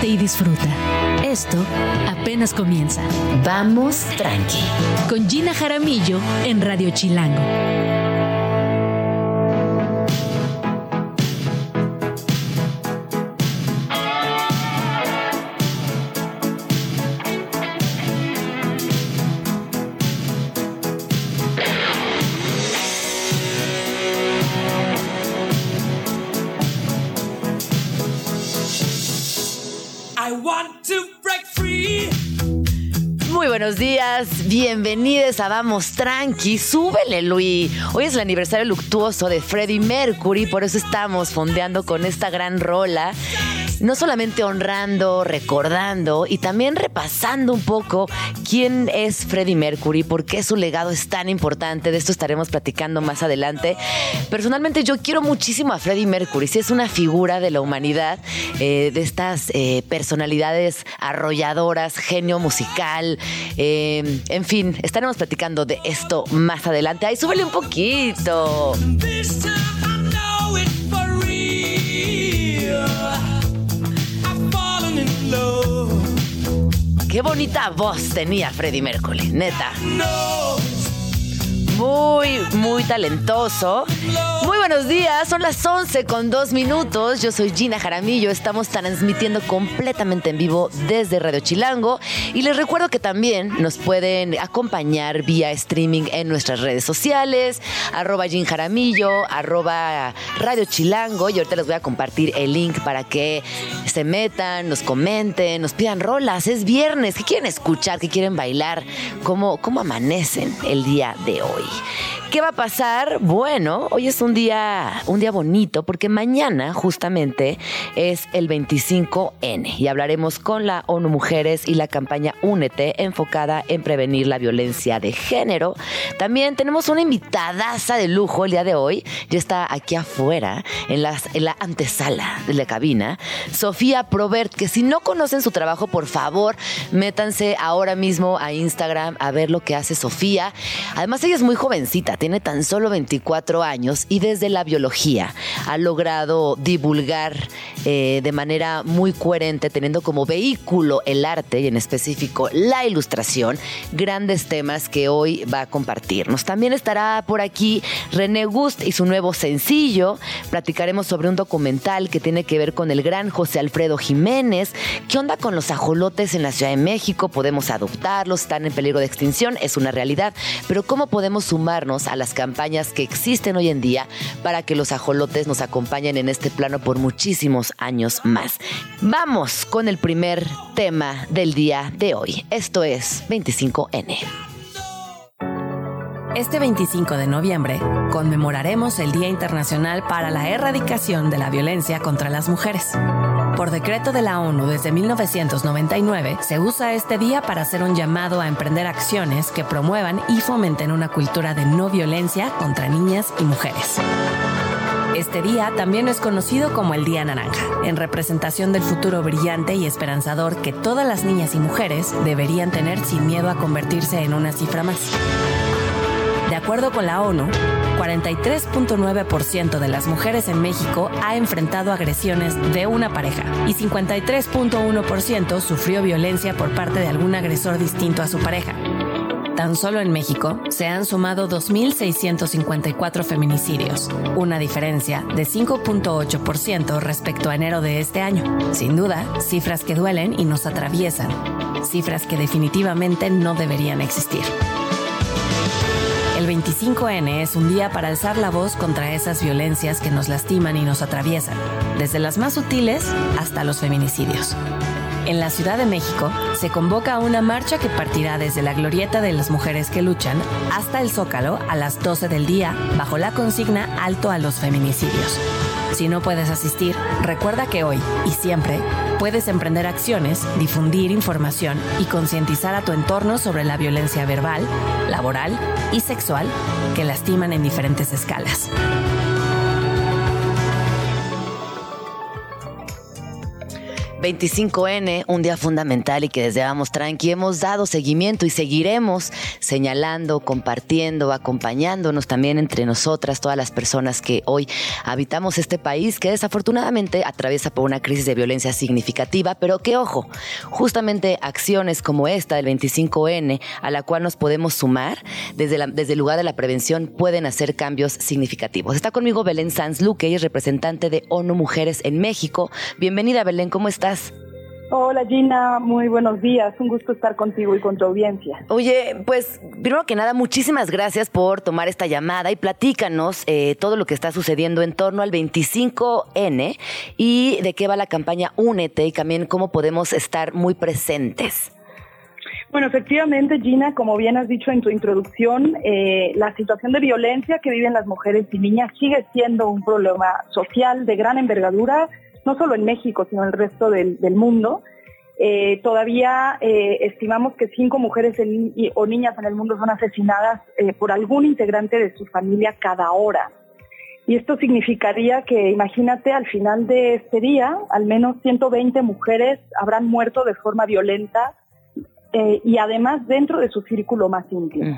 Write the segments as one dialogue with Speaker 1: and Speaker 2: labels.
Speaker 1: y disfruta. Esto apenas comienza.
Speaker 2: Vamos tranqui.
Speaker 1: Con Gina Jaramillo en Radio Chilango.
Speaker 2: Buenos días. Bienvenidos a Vamos Tranqui. Súbele, Luis. Hoy es el aniversario luctuoso de Freddie Mercury, por eso estamos fondeando con esta gran rola no solamente honrando, recordando y también repasando un poco quién es Freddie Mercury, por qué su legado es tan importante. De esto estaremos platicando más adelante. Personalmente yo quiero muchísimo a Freddie Mercury, si es una figura de la humanidad, eh, de estas eh, personalidades arrolladoras, genio musical, eh, en fin, estaremos platicando de esto más adelante. Ay, súbele un poquito. Qué bonita voz tenía Freddie Mercury, neta muy, muy talentoso. Muy buenos días, son las 11 con 2 minutos. Yo soy Gina Jaramillo, estamos transmitiendo completamente en vivo desde Radio Chilango. Y les recuerdo que también nos pueden acompañar vía streaming en nuestras redes sociales, arroba Gin Jaramillo, arroba Radio Chilango. Y ahorita les voy a compartir el link para que se metan, nos comenten, nos pidan rolas. Es viernes, ¿qué quieren escuchar? ¿Qué quieren bailar? ¿Cómo, cómo amanecen el día de hoy? ¿Qué va a pasar? Bueno, hoy es un día, un día bonito porque mañana justamente es el 25N y hablaremos con la ONU Mujeres y la campaña Únete enfocada en prevenir la violencia de género. También tenemos una invitadaza de lujo el día de hoy. Ya está aquí afuera en, en la antesala de la cabina. Sofía Probert, que si no conocen su trabajo, por favor, métanse ahora mismo a Instagram a ver lo que hace Sofía. Además, ella es muy jovencita, tiene tan solo 24 años y desde la biología ha logrado divulgar eh, de manera muy coherente, teniendo como vehículo el arte y en específico la ilustración, grandes temas que hoy va a compartirnos. También estará por aquí René Gust y su nuevo sencillo. Platicaremos sobre un documental que tiene que ver con el gran José Alfredo Jiménez. ¿Qué onda con los ajolotes en la Ciudad de México? ¿Podemos adoptarlos? ¿Están en peligro de extinción? Es una realidad. Pero ¿cómo podemos sumarnos a las campañas que existen hoy en día para que los ajolotes nos acompañen en este plano por muchísimos años más. Vamos con el primer tema del día de hoy. Esto es 25N.
Speaker 3: Este 25 de noviembre conmemoraremos el Día Internacional para la Erradicación de la Violencia contra las Mujeres. Por decreto de la ONU desde 1999, se usa este día para hacer un llamado a emprender acciones que promuevan y fomenten una cultura de no violencia contra niñas y mujeres. Este día también es conocido como el Día Naranja, en representación del futuro brillante y esperanzador que todas las niñas y mujeres deberían tener sin miedo a convertirse en una cifra más. De acuerdo con la ONU, 43.9% de las mujeres en México ha enfrentado agresiones de una pareja y 53.1% sufrió violencia por parte de algún agresor distinto a su pareja. Tan solo en México se han sumado 2.654 feminicidios, una diferencia de 5.8% respecto a enero de este año. Sin duda, cifras que duelen y nos atraviesan, cifras que definitivamente no deberían existir. El 25N es un día para alzar la voz contra esas violencias que nos lastiman y nos atraviesan, desde las más sutiles hasta los feminicidios. En la Ciudad de México se convoca una marcha que partirá desde la Glorieta de las Mujeres que Luchan hasta el Zócalo a las 12 del día bajo la consigna Alto a los Feminicidios. Si no puedes asistir, recuerda que hoy y siempre puedes emprender acciones, difundir información y concientizar a tu entorno sobre la violencia verbal, laboral y sexual que lastiman en diferentes escalas.
Speaker 2: 25N, un día fundamental y que desde Vamos Tranqui hemos dado seguimiento y seguiremos señalando, compartiendo, acompañándonos también entre nosotras, todas las personas que hoy habitamos este país que desafortunadamente atraviesa por una crisis de violencia significativa, pero que ojo, justamente acciones como esta del 25N, a la cual nos podemos sumar desde, desde el lugar de la prevención, pueden hacer cambios significativos. Está conmigo Belén Sanz Luque, ella es representante de ONU Mujeres en México. Bienvenida Belén, ¿cómo estás?
Speaker 4: Hola Gina, muy buenos días. Un gusto estar contigo y con tu audiencia.
Speaker 2: Oye, pues primero que nada, muchísimas gracias por tomar esta llamada y platícanos eh, todo lo que está sucediendo en torno al 25N y de qué va la campaña Únete y también cómo podemos estar muy presentes.
Speaker 4: Bueno, efectivamente, Gina, como bien has dicho en tu introducción, eh, la situación de violencia que viven las mujeres y niñas sigue siendo un problema social de gran envergadura no solo en México, sino en el resto del, mundo. Eh, todavía eh, estimamos que cinco mujeres o niñas en el mundo son asesinadas eh, por algún integrante de su familia cada hora. Y esto significaría que, imagínate, al final de este día, al menos 120 mujeres habrán muerto de forma violenta y además dentro de su círculo más íntimo.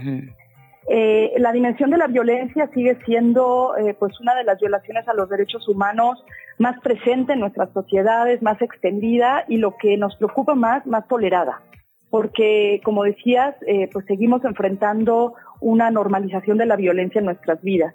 Speaker 4: Eh, la dimensión de la violencia sigue siendo eh, pues una de las violaciones a los derechos humanos más presente en nuestras sociedades, más extendida y lo que nos preocupa más, más tolerada. Porque, como decías, eh, pues seguimos enfrentando una normalización de la violencia en nuestras vidas.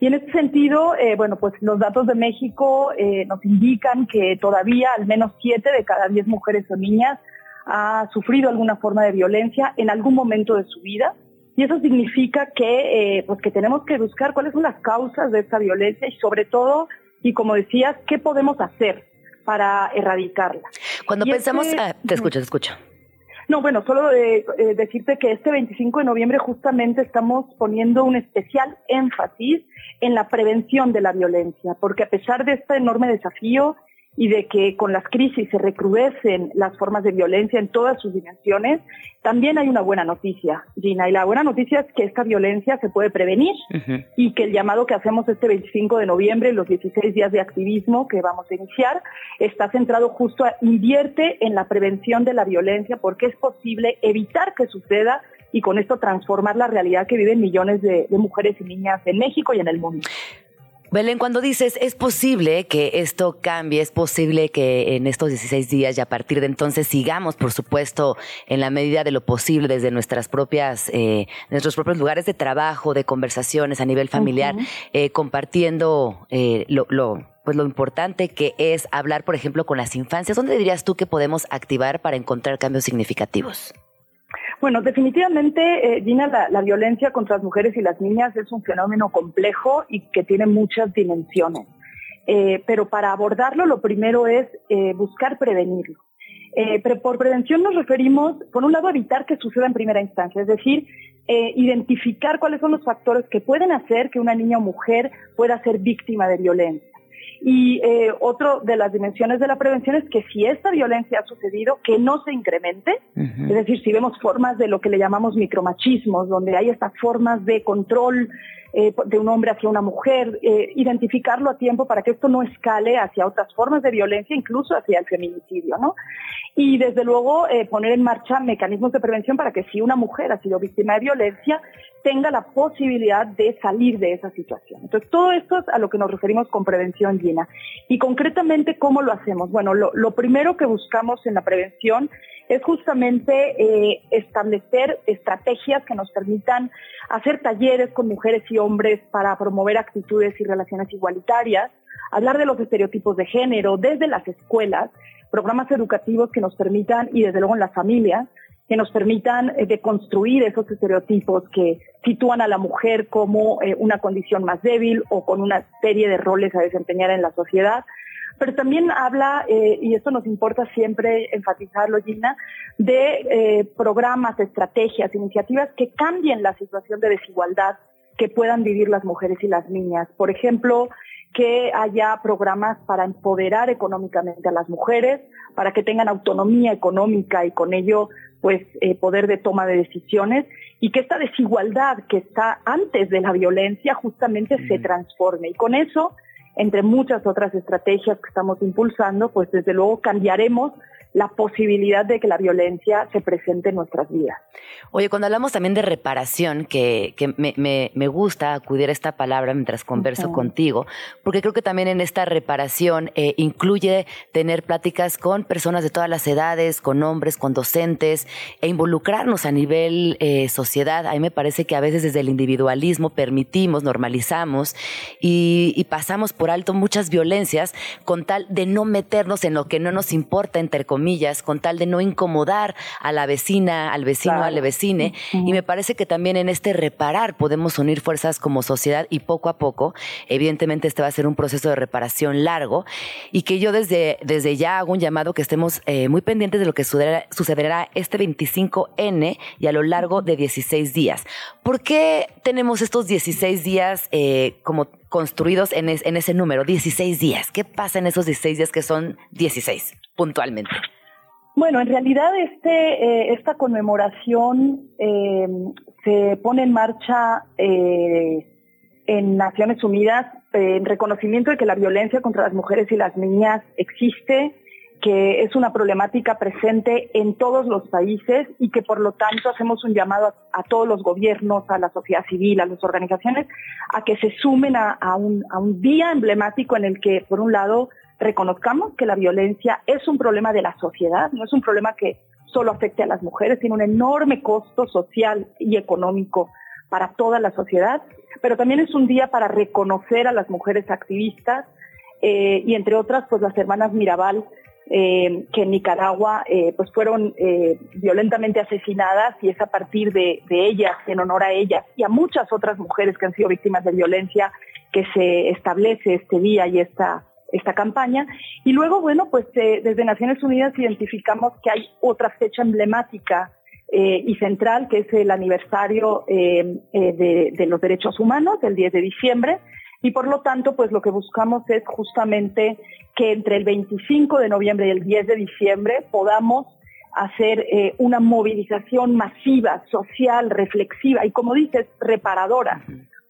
Speaker 4: Y en este sentido, bueno, pues los datos de México nos indican que todavía al menos siete de cada diez mujeres o niñas ha sufrido alguna forma de violencia en algún momento de su vida y eso significa que, eh, pues que tenemos que buscar cuáles son las causas de esta violencia y sobre todo, y como decías, qué podemos hacer para erradicarla.
Speaker 2: Cuando pensamos, este ah, te escucho, te escucho.
Speaker 4: No, bueno, solo eh, eh, decirte que este 25 de noviembre justamente estamos poniendo un especial énfasis en la prevención de la violencia, porque a pesar de este enorme desafío y de que con las crisis se recrudecen las formas de violencia en todas sus dimensiones, también hay una buena noticia, Gina. Y la buena noticia es que esta violencia se puede prevenir y que el llamado que hacemos este 25 de noviembre, los 16 días de activismo que vamos a iniciar, está centrado justo a invierte en la prevención de la violencia porque es posible evitar que suceda y con esto transformar la realidad que viven millones de mujeres y niñas en México y en el mundo.
Speaker 2: Belén, cuando dices es posible que esto cambie, es posible que en estos 16 días y a partir de entonces sigamos, por supuesto, en la medida de lo posible desde nuestras propias, eh, nuestros propios lugares de trabajo, de conversaciones a nivel familiar, eh, compartiendo eh, lo, lo, pues lo importante que es hablar, por ejemplo, con las infancias. ¿Dónde dirías tú que podemos activar para encontrar cambios significativos?
Speaker 4: Bueno, definitivamente, eh, Gina, la, violencia contra las mujeres y las niñas es un fenómeno complejo y que tiene muchas dimensiones. Eh, pero para abordarlo, lo primero es eh, buscar prevenirlo. por prevención nos referimos, por un lado, a evitar que suceda en primera instancia, es decir, identificar cuáles son los factores que pueden hacer que una niña o mujer pueda ser víctima de violencia. Y eh, otro de las dimensiones de la prevención es que si esta violencia ha sucedido, que no se incremente. Es decir, si vemos formas de lo que le llamamos micromachismos, donde hay estas formas de control eh, de un hombre hacia una mujer, eh, identificarlo a tiempo para que esto no escale hacia otras formas de violencia, incluso hacia el feminicidio, ¿no? Y desde luego eh, poner en marcha mecanismos de prevención para que si una mujer ha sido víctima de violencia, tenga la posibilidad de salir de esa situación. Entonces, todo esto es a lo que nos referimos con prevención, Gina. Y concretamente, ¿cómo lo hacemos? Bueno, lo, lo primero que buscamos en la prevención es justamente eh, establecer estrategias que nos permitan hacer talleres con mujeres y hombres para promover actitudes y relaciones igualitarias, hablar de los estereotipos de género desde las escuelas, programas educativos que nos permitan, y desde luego en las familias, que nos permitan eh, deconstruir esos estereotipos que sitúan a la mujer como eh, una condición más débil o con una serie de roles a desempeñar en la sociedad pero también habla, eh, y esto nos importa siempre enfatizarlo, Gina, de programas, estrategias, iniciativas que cambien la situación de desigualdad que puedan vivir las mujeres y las niñas. Por ejemplo, que haya programas para empoderar económicamente a las mujeres, para que tengan autonomía económica y con ello pues eh, poder de toma de decisiones y que esta desigualdad que está antes de la violencia justamente se transforme. Y con eso entre muchas otras estrategias que estamos impulsando, pues desde luego cambiaremos la posibilidad de que la violencia se presente en nuestras vidas.
Speaker 2: Oye, cuando hablamos también de reparación, que, me, gusta acudir a esta palabra mientras converso contigo, porque creo que también en esta reparación eh, incluye tener pláticas con personas de todas las edades, con hombres, con docentes, e involucrarnos a nivel eh, sociedad. A mí me parece que a veces desde el individualismo permitimos, normalizamos y, y pasamos por alto muchas violencias con tal de no meternos en lo que no nos importa, entre comillas con tal de no incomodar a la vecina, al vecino, a la vecine. Y me parece que también en este reparar podemos unir fuerzas como sociedad y poco a poco, evidentemente este va a ser un proceso de reparación largo y que yo desde, desde ya hago un llamado que estemos eh, muy pendientes de lo que sucederá, este 25N y a lo largo de 16 días. ¿Por qué tenemos estos 16 días eh, como construidos en, en, ese número, 16 días. ¿Qué pasa en esos 16 días que son 16 puntualmente?
Speaker 4: Bueno, en realidad este, eh, esta conmemoración eh, se pone en marcha eh, en Naciones Unidas en reconocimiento de que la violencia contra las mujeres y las niñas existe, que es una problemática presente en todos los países y que por lo tanto hacemos un llamado a, todos los gobiernos, a la sociedad civil, a las organizaciones, a que se sumen a, un, a un día emblemático en el que, por un lado, reconozcamos que la violencia es un problema de la sociedad, no es un problema que solo afecte a las mujeres, tiene un enorme costo social y económico para toda la sociedad, pero también es un día para reconocer a las mujeres activistas eh, y entre otras, pues las hermanas Mirabal, eh, que en Nicaragua eh, pues fueron violentamente asesinadas y es a partir de, de, ellas, en honor a ellas y a muchas otras mujeres que han sido víctimas de violencia, que se establece este día y esta esta campaña. Y luego, bueno, pues eh, desde Naciones Unidas identificamos que hay otra fecha emblemática eh, y central, que es el aniversario eh, de, los derechos humanos, el 10 de diciembre. Y por lo tanto, pues lo que buscamos es justamente que entre el 25 de noviembre y el 10 de diciembre podamos hacer una movilización masiva, social, reflexiva y, como dices, reparadora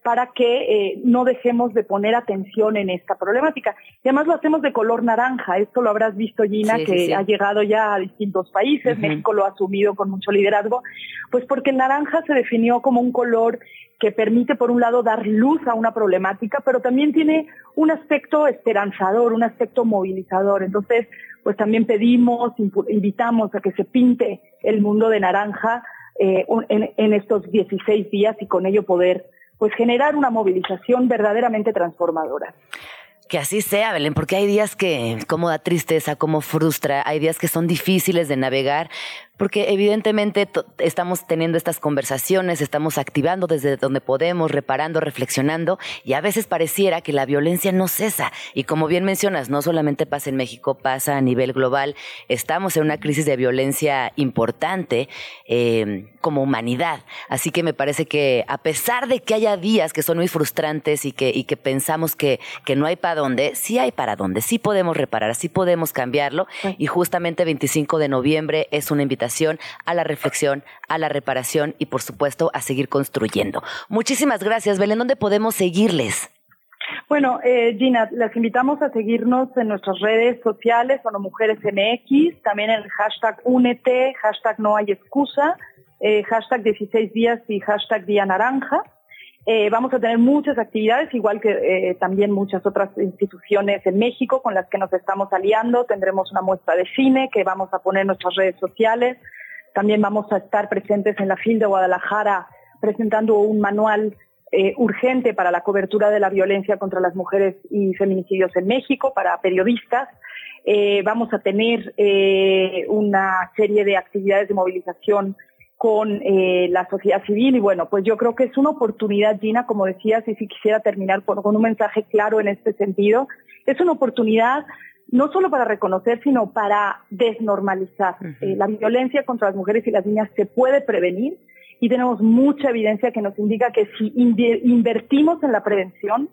Speaker 4: para que eh, no dejemos de poner atención en esta problemática. Y además lo hacemos de color naranja. Esto lo habrás visto, Gina, que ha llegado ya a distintos países. México lo ha asumido con mucho liderazgo. Pues porque el naranja se definió como un color que permite, por un lado, dar luz a una problemática, pero también tiene un aspecto esperanzador, un aspecto movilizador. Entonces, pues también pedimos, invitamos a que se pinte el mundo de naranja eh, en, en estos 16 días y con ello poder pues generar una movilización verdaderamente transformadora.
Speaker 2: Que así sea, Belén, porque hay días que como da tristeza, como frustra, hay días que son difíciles de navegar, porque evidentemente estamos teniendo estas conversaciones, estamos activando desde donde podemos, reparando, reflexionando, y a veces pareciera que la violencia no cesa. Y como bien mencionas, no solamente pasa en México, pasa a nivel global. Estamos en una crisis de violencia importante eh, como humanidad. Así que me parece que a pesar de que haya días que son muy frustrantes y que, y que pensamos que, que no hay para dónde, sí hay para dónde, sí podemos reparar, sí podemos cambiarlo. Y justamente 25 de noviembre es una invitación a la reflexión, a la reparación y por supuesto a seguir construyendo. Muchísimas gracias, Belén. ¿Dónde podemos seguirles?
Speaker 4: Bueno, eh, Gina, las invitamos a seguirnos en nuestras redes sociales, Sono Mujeres MX, también el hashtag Únete, hashtag No Hay Excusa, eh, hashtag 16 días y hashtag Día Naranja. Eh, vamos a tener muchas actividades, igual que eh, también muchas otras instituciones en México con las que nos estamos aliando. Tendremos una muestra de cine que vamos a poner en nuestras redes sociales. También vamos a estar presentes en la FIL de Guadalajara presentando un manual eh, urgente para la cobertura de la violencia contra las mujeres y feminicidios en México para periodistas. vamos a tener una serie de actividades de movilización con eh, la sociedad civil y bueno, pues yo creo que es una oportunidad, Gina, como decías, y si quisiera terminar con, un mensaje claro en este sentido, es una oportunidad no solo para reconocer, sino para desnormalizar. Eh, la violencia contra las mujeres y las niñas se puede prevenir y tenemos mucha evidencia que nos indica que si invertimos en la prevención,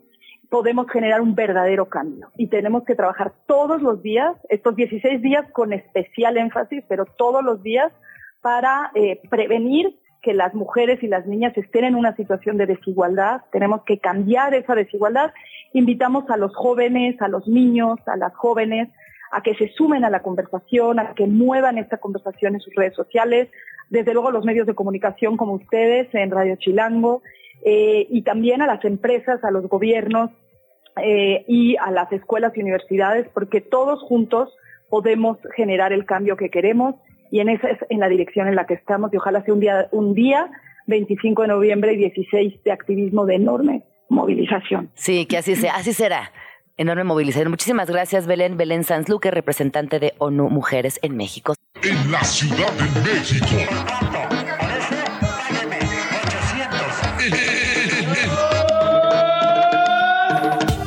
Speaker 4: podemos generar un verdadero cambio. Y tenemos que trabajar todos los días, estos 16 días con especial énfasis, pero todos los días para eh, prevenir que las mujeres y las niñas estén en una situación de desigualdad, tenemos que cambiar esa desigualdad. Invitamos a los jóvenes, a los niños, a las jóvenes a que se sumen a la conversación, a que muevan esta conversación en sus redes sociales, desde luego los medios de comunicación como ustedes en Radio Chilango, eh, y también a las empresas, a los gobiernos eh, y a las escuelas y universidades, porque todos juntos podemos generar el cambio que queremos y en esa es en la dirección en la que estamos y ojalá sea un día, un día 25 de noviembre y 16 de activismo de enorme movilización.
Speaker 2: Sí, que así sea, así será. Enorme movilización. Muchísimas gracias, Belén. Belén Sanzluque, representante de ONU Mujeres en México.
Speaker 5: En la Ciudad de México.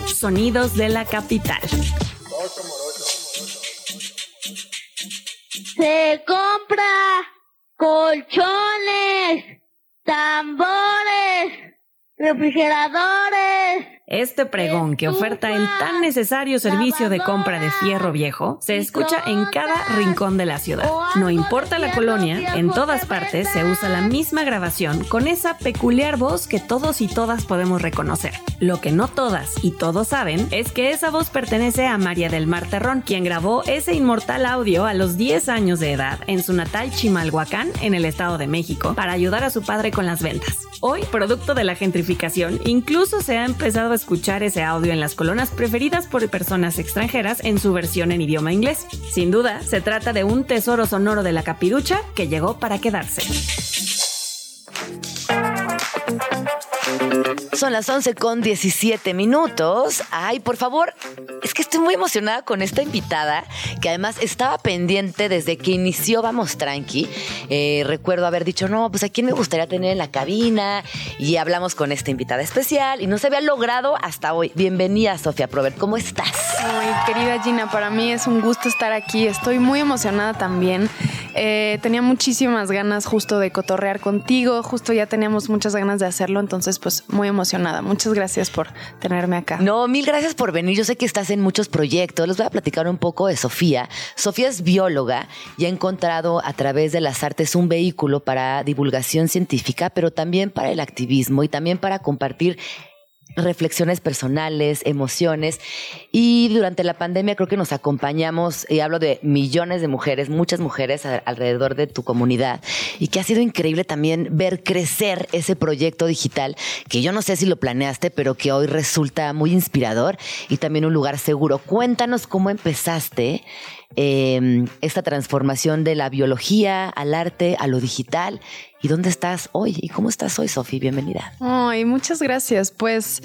Speaker 3: Sonidos de la capital.
Speaker 6: Se compra colchones, tambores, refrigeradores,
Speaker 3: este pregón que oferta el tan necesario servicio de compra de fierro viejo se escucha en cada rincón de la ciudad. No importa la colonia, en todas partes se usa la misma grabación con esa peculiar voz que todos y todas podemos reconocer. Lo que no todas y todos saben es que esa voz pertenece a María del Mar Terrón, quien grabó ese inmortal audio a los 10 años de edad en su natal Chimalhuacán, en el Estado de México, para ayudar a su padre con las ventas. Hoy, producto de la gentrificación, incluso se ha empezado escuchar ese audio en las colonias preferidas por personas extranjeras en su versión en idioma inglés. Sin duda, se trata de un tesoro sonoro de la capirucha que llegó para quedarse.
Speaker 2: Son las 11 con 17 minutos. Ay, por favor, es que estoy muy emocionada con esta invitada, que además estaba pendiente desde que inició Vamos Tranqui. Eh, recuerdo haber dicho, no, pues a quién me gustaría tener en la cabina. Y hablamos con esta invitada especial y no se había logrado hasta hoy. Bienvenida, Sofía Probert. ¿Cómo estás?
Speaker 7: Ay, querida Gina, para mí es un gusto estar aquí. Estoy muy emocionada también. Eh, tenía muchísimas ganas justo de cotorrear contigo. Justo ya teníamos muchas ganas de hacerlo. Entonces, pues muy emocionada. Muchas gracias por tenerme acá.
Speaker 2: No, mil gracias por venir. Yo sé que estás en muchos proyectos. Les voy a platicar un poco de Sofía. Sofía es bióloga y ha encontrado a través de las artes un vehículo para divulgación científica, pero también para el activismo y también para compartir reflexiones personales, emociones. Y durante la pandemia creo que nos acompañamos, y hablo de millones de mujeres, muchas mujeres alrededor de tu comunidad, y que ha sido increíble también ver crecer ese proyecto digital, que yo no sé si lo planeaste, pero que hoy resulta muy inspirador y también un lugar seguro. Cuéntanos cómo empezaste Em, esta transformación de la biología al arte, a lo digital. ¿Y dónde estás hoy? ¿Y cómo estás hoy, Sofi? Bienvenida.
Speaker 7: Ay, muchas gracias. Pues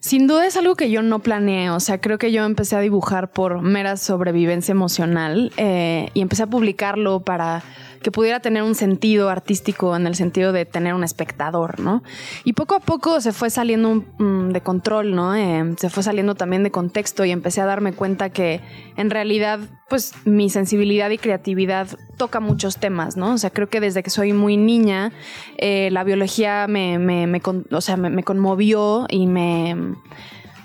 Speaker 7: sin duda es algo que yo no planeé. O sea, creo que yo empecé a dibujar por mera sobrevivencia emocional eh, y empecé a publicarlo para que pudiera tener un sentido artístico en el sentido de tener un espectador, ¿no? Y poco a poco se fue saliendo mm, de control, ¿no? Eh, se fue saliendo también de contexto y empecé a darme cuenta que en realidad, pues mi sensibilidad y creatividad toca muchos temas, ¿no? O sea, creo que desde que soy muy niña, eh, la biología me, o sea, me conmovió y me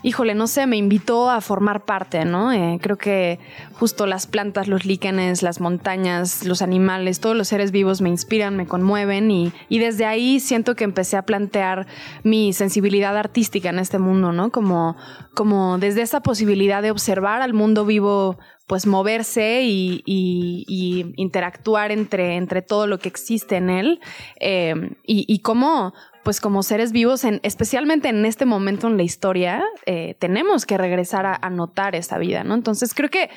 Speaker 7: híjole, no sé, me invitó a formar parte, ¿no? Eh, creo que justo las plantas, los líquenes, las montañas, los animales, todos los seres vivos me inspiran, me conmueven y, y desde ahí siento que empecé a plantear mi sensibilidad artística en este mundo, ¿no? Como, como desde esa posibilidad de observar al mundo vivo pues moverse y, y, interactuar entre, entre todo lo que existe en él eh, y, y cómo pues como seres vivos, en, especialmente en este momento en la historia, eh, tenemos que regresar a, notar esa vida, ¿no? Entonces creo que,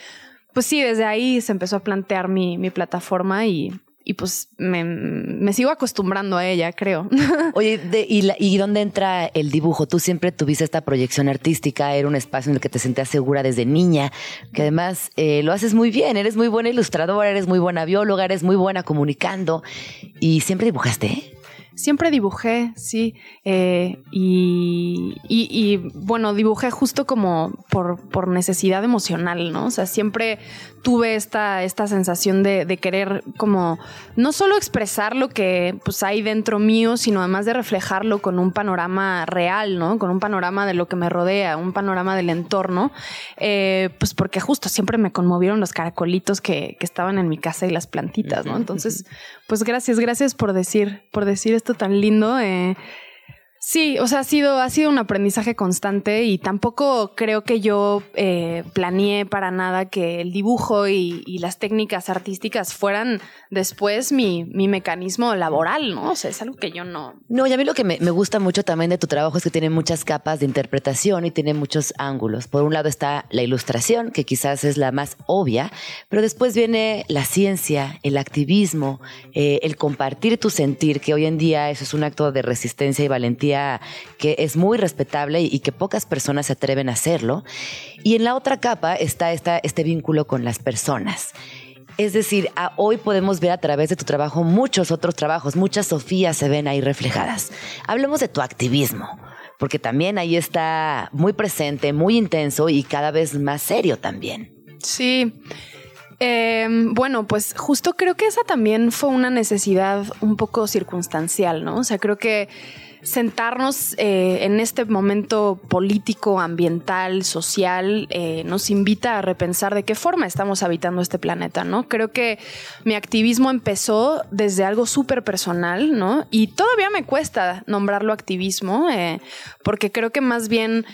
Speaker 7: pues sí, desde ahí se empezó a plantear mi, mi plataforma y, y pues me, me, sigo acostumbrando a ella, creo.
Speaker 2: Oye, y, ¿y dónde entra el dibujo? Tú siempre tuviste esta proyección artística, era un espacio en el que te sentías segura desde niña, que además eh, lo haces muy bien, eres muy buena ilustradora, eres muy buena bióloga, eres muy buena comunicando y siempre dibujaste.
Speaker 7: Siempre dibujé, sí. Eh, y, y, bueno, dibujé justo como por, por, necesidad emocional, ¿no? O sea, siempre tuve esta, esta sensación de, de, querer como no solo expresar lo que pues hay dentro mío, sino además de reflejarlo con un panorama real, ¿no? Con un panorama de lo que me rodea, un panorama del entorno. Eh, pues porque justo siempre me conmovieron los caracolitos que, que estaban en mi casa y las plantitas, ¿no? Entonces, pues gracias, gracias por decir, por decir esto tan lindo. Eh, Sí, o sea, ha sido, ha sido un aprendizaje constante y tampoco creo que yo eh, planeé para nada que el dibujo y, las técnicas artísticas fueran después mi, mi, mecanismo laboral, ¿no? O sea, es algo que yo no.
Speaker 2: No, y a mí lo que me, me, gusta mucho también de tu trabajo es que tiene muchas capas de interpretación y tiene muchos ángulos. Por un lado está la ilustración, que quizás es la más obvia, pero después viene la ciencia, el activismo, eh, el compartir tu sentir, que hoy en día eso es un acto de resistencia y valentía que es muy respetable y, que pocas personas se atreven a hacerlo. Y en la otra capa está este vínculo con las personas. Es decir, hoy podemos ver a través de tu trabajo muchos otros trabajos, muchas Sofías se ven ahí reflejadas. Hablemos de tu activismo, porque también ahí está muy presente, muy intenso y cada vez más serio también.
Speaker 7: Sí. Em, bueno, pues justo creo que esa también fue una necesidad un poco circunstancial, ¿no? O sea, creo que sentarnos eh, en este momento político, ambiental, social, eh, nos invita a repensar de qué forma estamos habitando este planeta, ¿no? Creo que mi activismo empezó desde algo súper personal, ¿no? Y todavía me cuesta nombrarlo activismo, eh, porque creo que más bien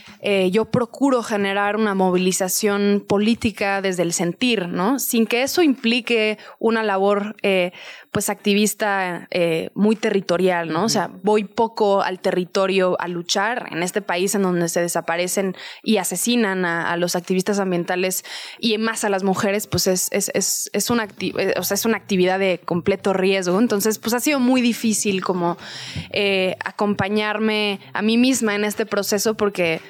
Speaker 7: yo procuro generar una movilización política desde el sentir, ¿no? Sin que eso implique una labor, pues, activista muy territorial, ¿no? O sea, voy poco al territorio a luchar en este país en donde se desaparecen y asesinan a, los activistas ambientales y más a las mujeres, pues es, es, es, es una, eh, o sea, es una actividad de completo riesgo. Entonces, pues ha sido muy difícil como eh, acompañarme a mí misma en este proceso porque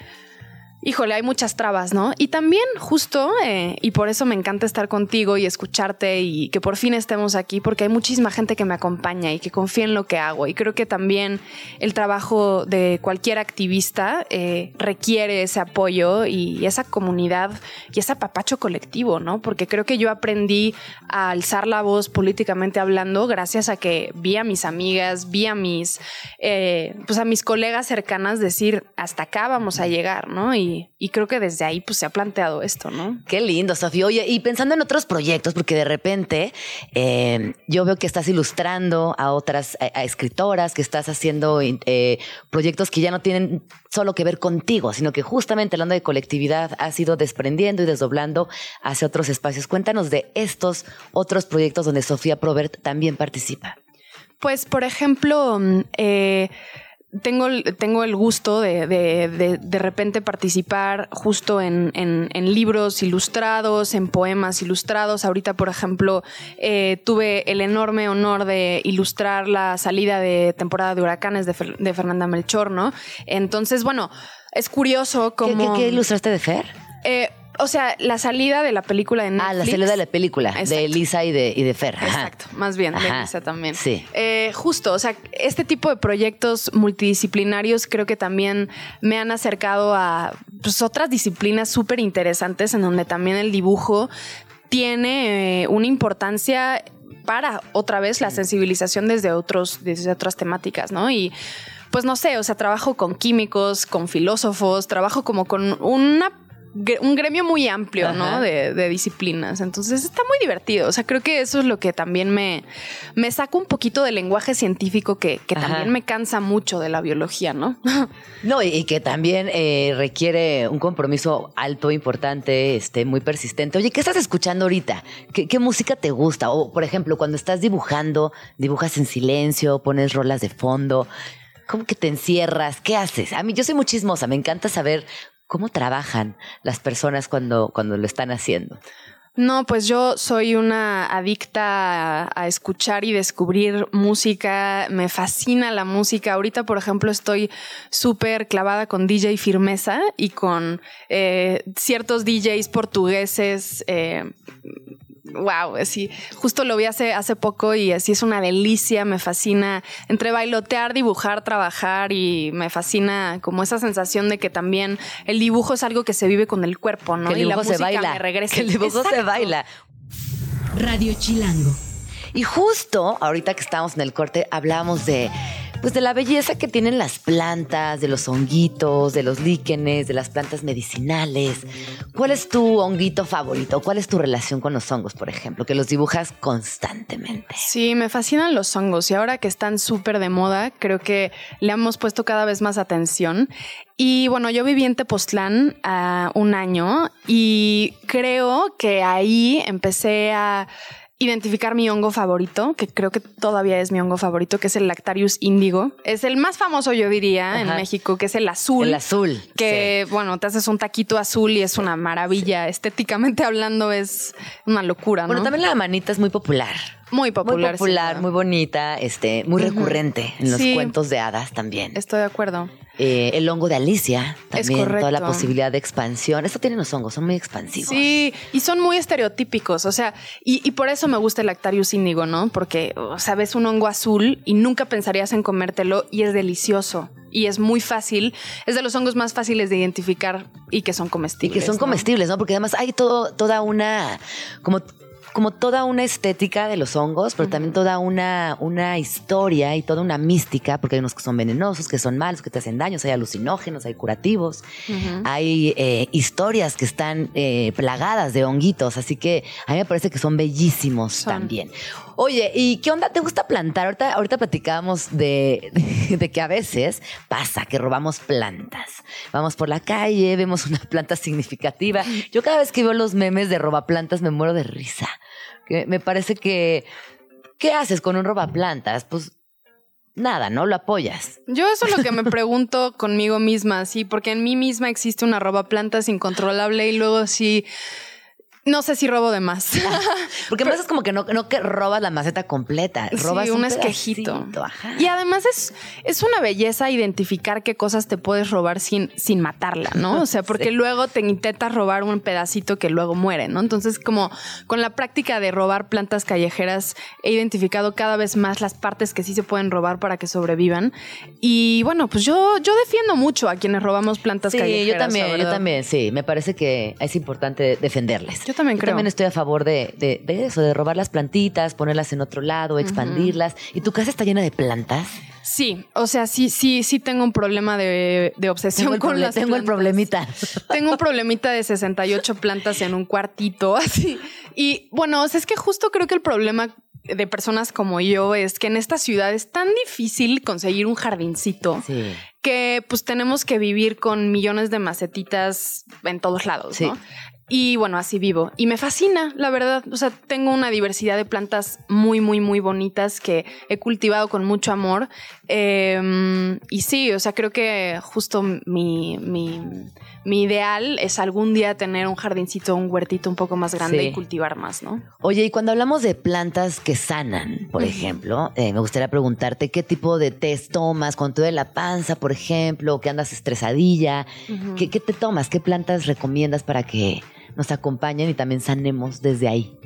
Speaker 7: híjole, hay muchas trabas, ¿no? Y también justo, eh, y por eso me encanta estar contigo y escucharte y que por fin estemos aquí, porque hay muchísima gente que me acompaña y que confía en lo que hago. Y creo que también el trabajo de cualquier activista eh, requiere ese apoyo y esa comunidad y ese apapacho colectivo, ¿no? Porque creo que yo aprendí a alzar la voz políticamente hablando gracias a que vi a mis amigas, vi a mis, eh, pues a mis colegas cercanas decir, hasta acá vamos a llegar, ¿no? Y y, creo que desde ahí pues se ha planteado esto, ¿no?
Speaker 2: Qué lindo, Sofía. Oye, y pensando en otros proyectos, porque de repente eh, yo veo que estás ilustrando a otras escritoras, que estás haciendo eh, proyectos que ya no tienen solo que ver contigo, sino que justamente hablando de colectividad has ido desprendiendo y desdoblando hacia otros espacios. Cuéntanos de estos otros proyectos donde Sofía Probert también participa.
Speaker 7: Pues, por ejemplo, mm, eh, tengo, tengo el gusto de, de, de, repente participar justo en, en, libros ilustrados, en poemas ilustrados. Ahorita, por ejemplo, eh, tuve el enorme honor de ilustrar la salida de temporada de huracanes de, Fernanda Melchor, ¿no? Entonces, bueno, es curioso cómo...
Speaker 2: ¿Qué, qué, ilustraste de Fer?
Speaker 7: Eh, o sea, la salida de la película en Netflix.
Speaker 2: Ah, la salida de la película, de Elisa y de, y de Fer.
Speaker 7: Exacto, más bien, de Elisa también.
Speaker 2: Sí.
Speaker 7: Eh, justo, o sea, este tipo de proyectos multidisciplinarios creo que también me han acercado a pues, otras disciplinas súper interesantes en donde también el dibujo tiene eh, una importancia para otra vez la sensibilización desde otros, desde otras temáticas, ¿no? Y pues no sé, o sea, trabajo con químicos, con filósofos, trabajo como con una un gremio muy amplio, ¿no? De, disciplinas. Entonces está muy divertido. O sea, creo que eso es lo que también me, me saca un poquito del lenguaje científico que, también me cansa mucho de la biología, ¿no?
Speaker 2: no, y, que también eh, requiere un compromiso alto, importante, este, muy persistente. Oye, ¿qué estás escuchando ahorita? ¿Qué, ¿Qué música te gusta? O, por ejemplo, cuando estás dibujando, dibujas en silencio, pones rolas de fondo. ¿Cómo que te encierras? ¿Qué haces? A mí yo soy muy chismosa, me encanta saber cómo trabajan las personas cuando, cuando lo están haciendo.
Speaker 7: No, pues yo soy una adicta a, escuchar y descubrir música. Me fascina la música. Ahorita, por ejemplo, estoy súper clavada con DJ Firmeza y con eh, ciertos DJs portugueses. Eh, wow, así, justo lo vi hace, hace poco y así es una delicia, me fascina entre bailotear, dibujar, trabajar y me fascina como esa sensación de que también el dibujo es algo que se vive con el cuerpo, ¿no?
Speaker 2: Que el dibujo
Speaker 7: y la
Speaker 2: se baila.
Speaker 7: Me regresa.
Speaker 2: Que el dibujo
Speaker 7: Exacto.
Speaker 2: se baila.
Speaker 1: Radio Chilango.
Speaker 2: Y justo ahorita que estábamos en el corte hablábamos de pues de la belleza que tienen las plantas, de los honguitos, de los líquenes, de las plantas medicinales. ¿Cuál es tu honguito favorito? ¿Cuál es tu relación con los hongos, por ejemplo, que los dibujas constantemente?
Speaker 7: Sí, me fascinan los hongos y ahora que están súper de moda, creo que le hemos puesto cada vez más atención. Y bueno, yo viví en Tepoztlán uh, un año y creo que ahí empecé a identificar mi hongo favorito, que creo que todavía es mi hongo favorito, que es el Lactarius índigo. Es el más famoso, yo diría, Ajá. en México, que es el azul.
Speaker 2: El azul.
Speaker 7: Que, sí. bueno, te haces un taquito azul y es una maravilla. Sí. Estéticamente hablando, es una locura, ¿no?
Speaker 2: Bueno, también la manita es muy popular.
Speaker 7: Muy popular.
Speaker 2: Muy popular, sí, muy bonita, este, muy uh -huh. recurrente en los sí. cuentos de hadas también.
Speaker 7: Estoy de acuerdo.
Speaker 2: Eh, el hongo de Alicia, también, toda la posibilidad de expansión. Esto tienen los hongos, son muy expansivos.
Speaker 7: Sí, y son muy estereotípicos, o sea, y, y por eso me gusta el Lactarius índigo, ¿no? Porque, o sea, ves un hongo azul y nunca pensarías en comértelo y es delicioso y es muy fácil. Es de los hongos más fáciles de identificar y que son comestibles.
Speaker 2: Y que son
Speaker 7: ¿no?
Speaker 2: comestibles, ¿no? Porque además hay todo, toda una como como toda una estética de los hongos, pero uh -huh. también toda una, una historia y toda una mística, porque hay unos que son venenosos, que son malos, que te hacen daños, hay alucinógenos, hay curativos, uh -huh. hay eh, historias que están eh, plagadas de honguitos, así que a mí me parece que son bellísimos son. también. Oye, ¿y qué onda te gusta plantar? Ahorita, ahorita platicábamos de, de, de, que a veces pasa que robamos plantas. Vamos por la calle, vemos una planta significativa. Yo cada vez que veo los memes de robaplantas me muero de risa. Que me parece que. ¿Qué haces con un robaplantas? Pues nada, ¿no? Lo apoyas.
Speaker 7: Yo eso es lo que me pregunto conmigo misma, sí, porque en mí misma existe una robaplantas incontrolable y luego sí. No sé si robo de más.
Speaker 2: Porque más es como que no, no que robas la maceta completa, robas
Speaker 7: sí, un,
Speaker 2: un
Speaker 7: esquejito. Y además es, es una belleza identificar qué cosas te puedes robar sin, sin matarla, ¿no? O sea, porque sí. luego te intentas robar un pedacito que luego muere, ¿no? Entonces, como con la práctica de robar plantas callejeras, he identificado cada vez más las partes que sí se pueden robar para que sobrevivan. Y bueno, pues yo, yo defiendo mucho a quienes robamos plantas
Speaker 2: sí,
Speaker 7: callejeras.
Speaker 2: Yo también, yo también, sí. Me parece que es importante defenderles.
Speaker 7: Yo también
Speaker 2: Yo
Speaker 7: creo.
Speaker 2: también estoy a favor de, de, de, eso, de robar las plantitas, ponerlas en otro lado, expandirlas. Uh -huh. ¿Y tu casa está llena de plantas?
Speaker 7: Sí, o sea, sí, sí, sí tengo un problema de, de obsesión con las
Speaker 2: Tengo
Speaker 7: plantas.
Speaker 2: el problemita.
Speaker 7: Tengo un problemita de 68 plantas en un cuartito, así. Y bueno, o sea, es que justo creo que el problema de personas como yo es que en esta ciudad es tan difícil conseguir un jardincito
Speaker 2: sí.
Speaker 7: que pues tenemos que vivir con millones de macetitas en todos lados,
Speaker 2: sí.
Speaker 7: ¿no? Y bueno, así vivo. Y me fascina, la verdad. O sea, tengo una diversidad de plantas muy, muy, muy bonitas que he cultivado con mucho amor. Eh, y sí, o sea, creo que justo mi, mi, mi, ideal es algún día tener un jardincito, un huertito un poco más grande
Speaker 2: Sí.
Speaker 7: y cultivar más, ¿no?
Speaker 2: Oye, y cuando hablamos de plantas que sanan, por ejemplo, eh, me gustaría preguntarte qué tipo de té tomas cuando te duele la panza, por ejemplo, que andas estresadilla. ¿Qué, qué te tomas? ¿Qué plantas recomiendas para que nos acompañen y también sanemos desde ahí?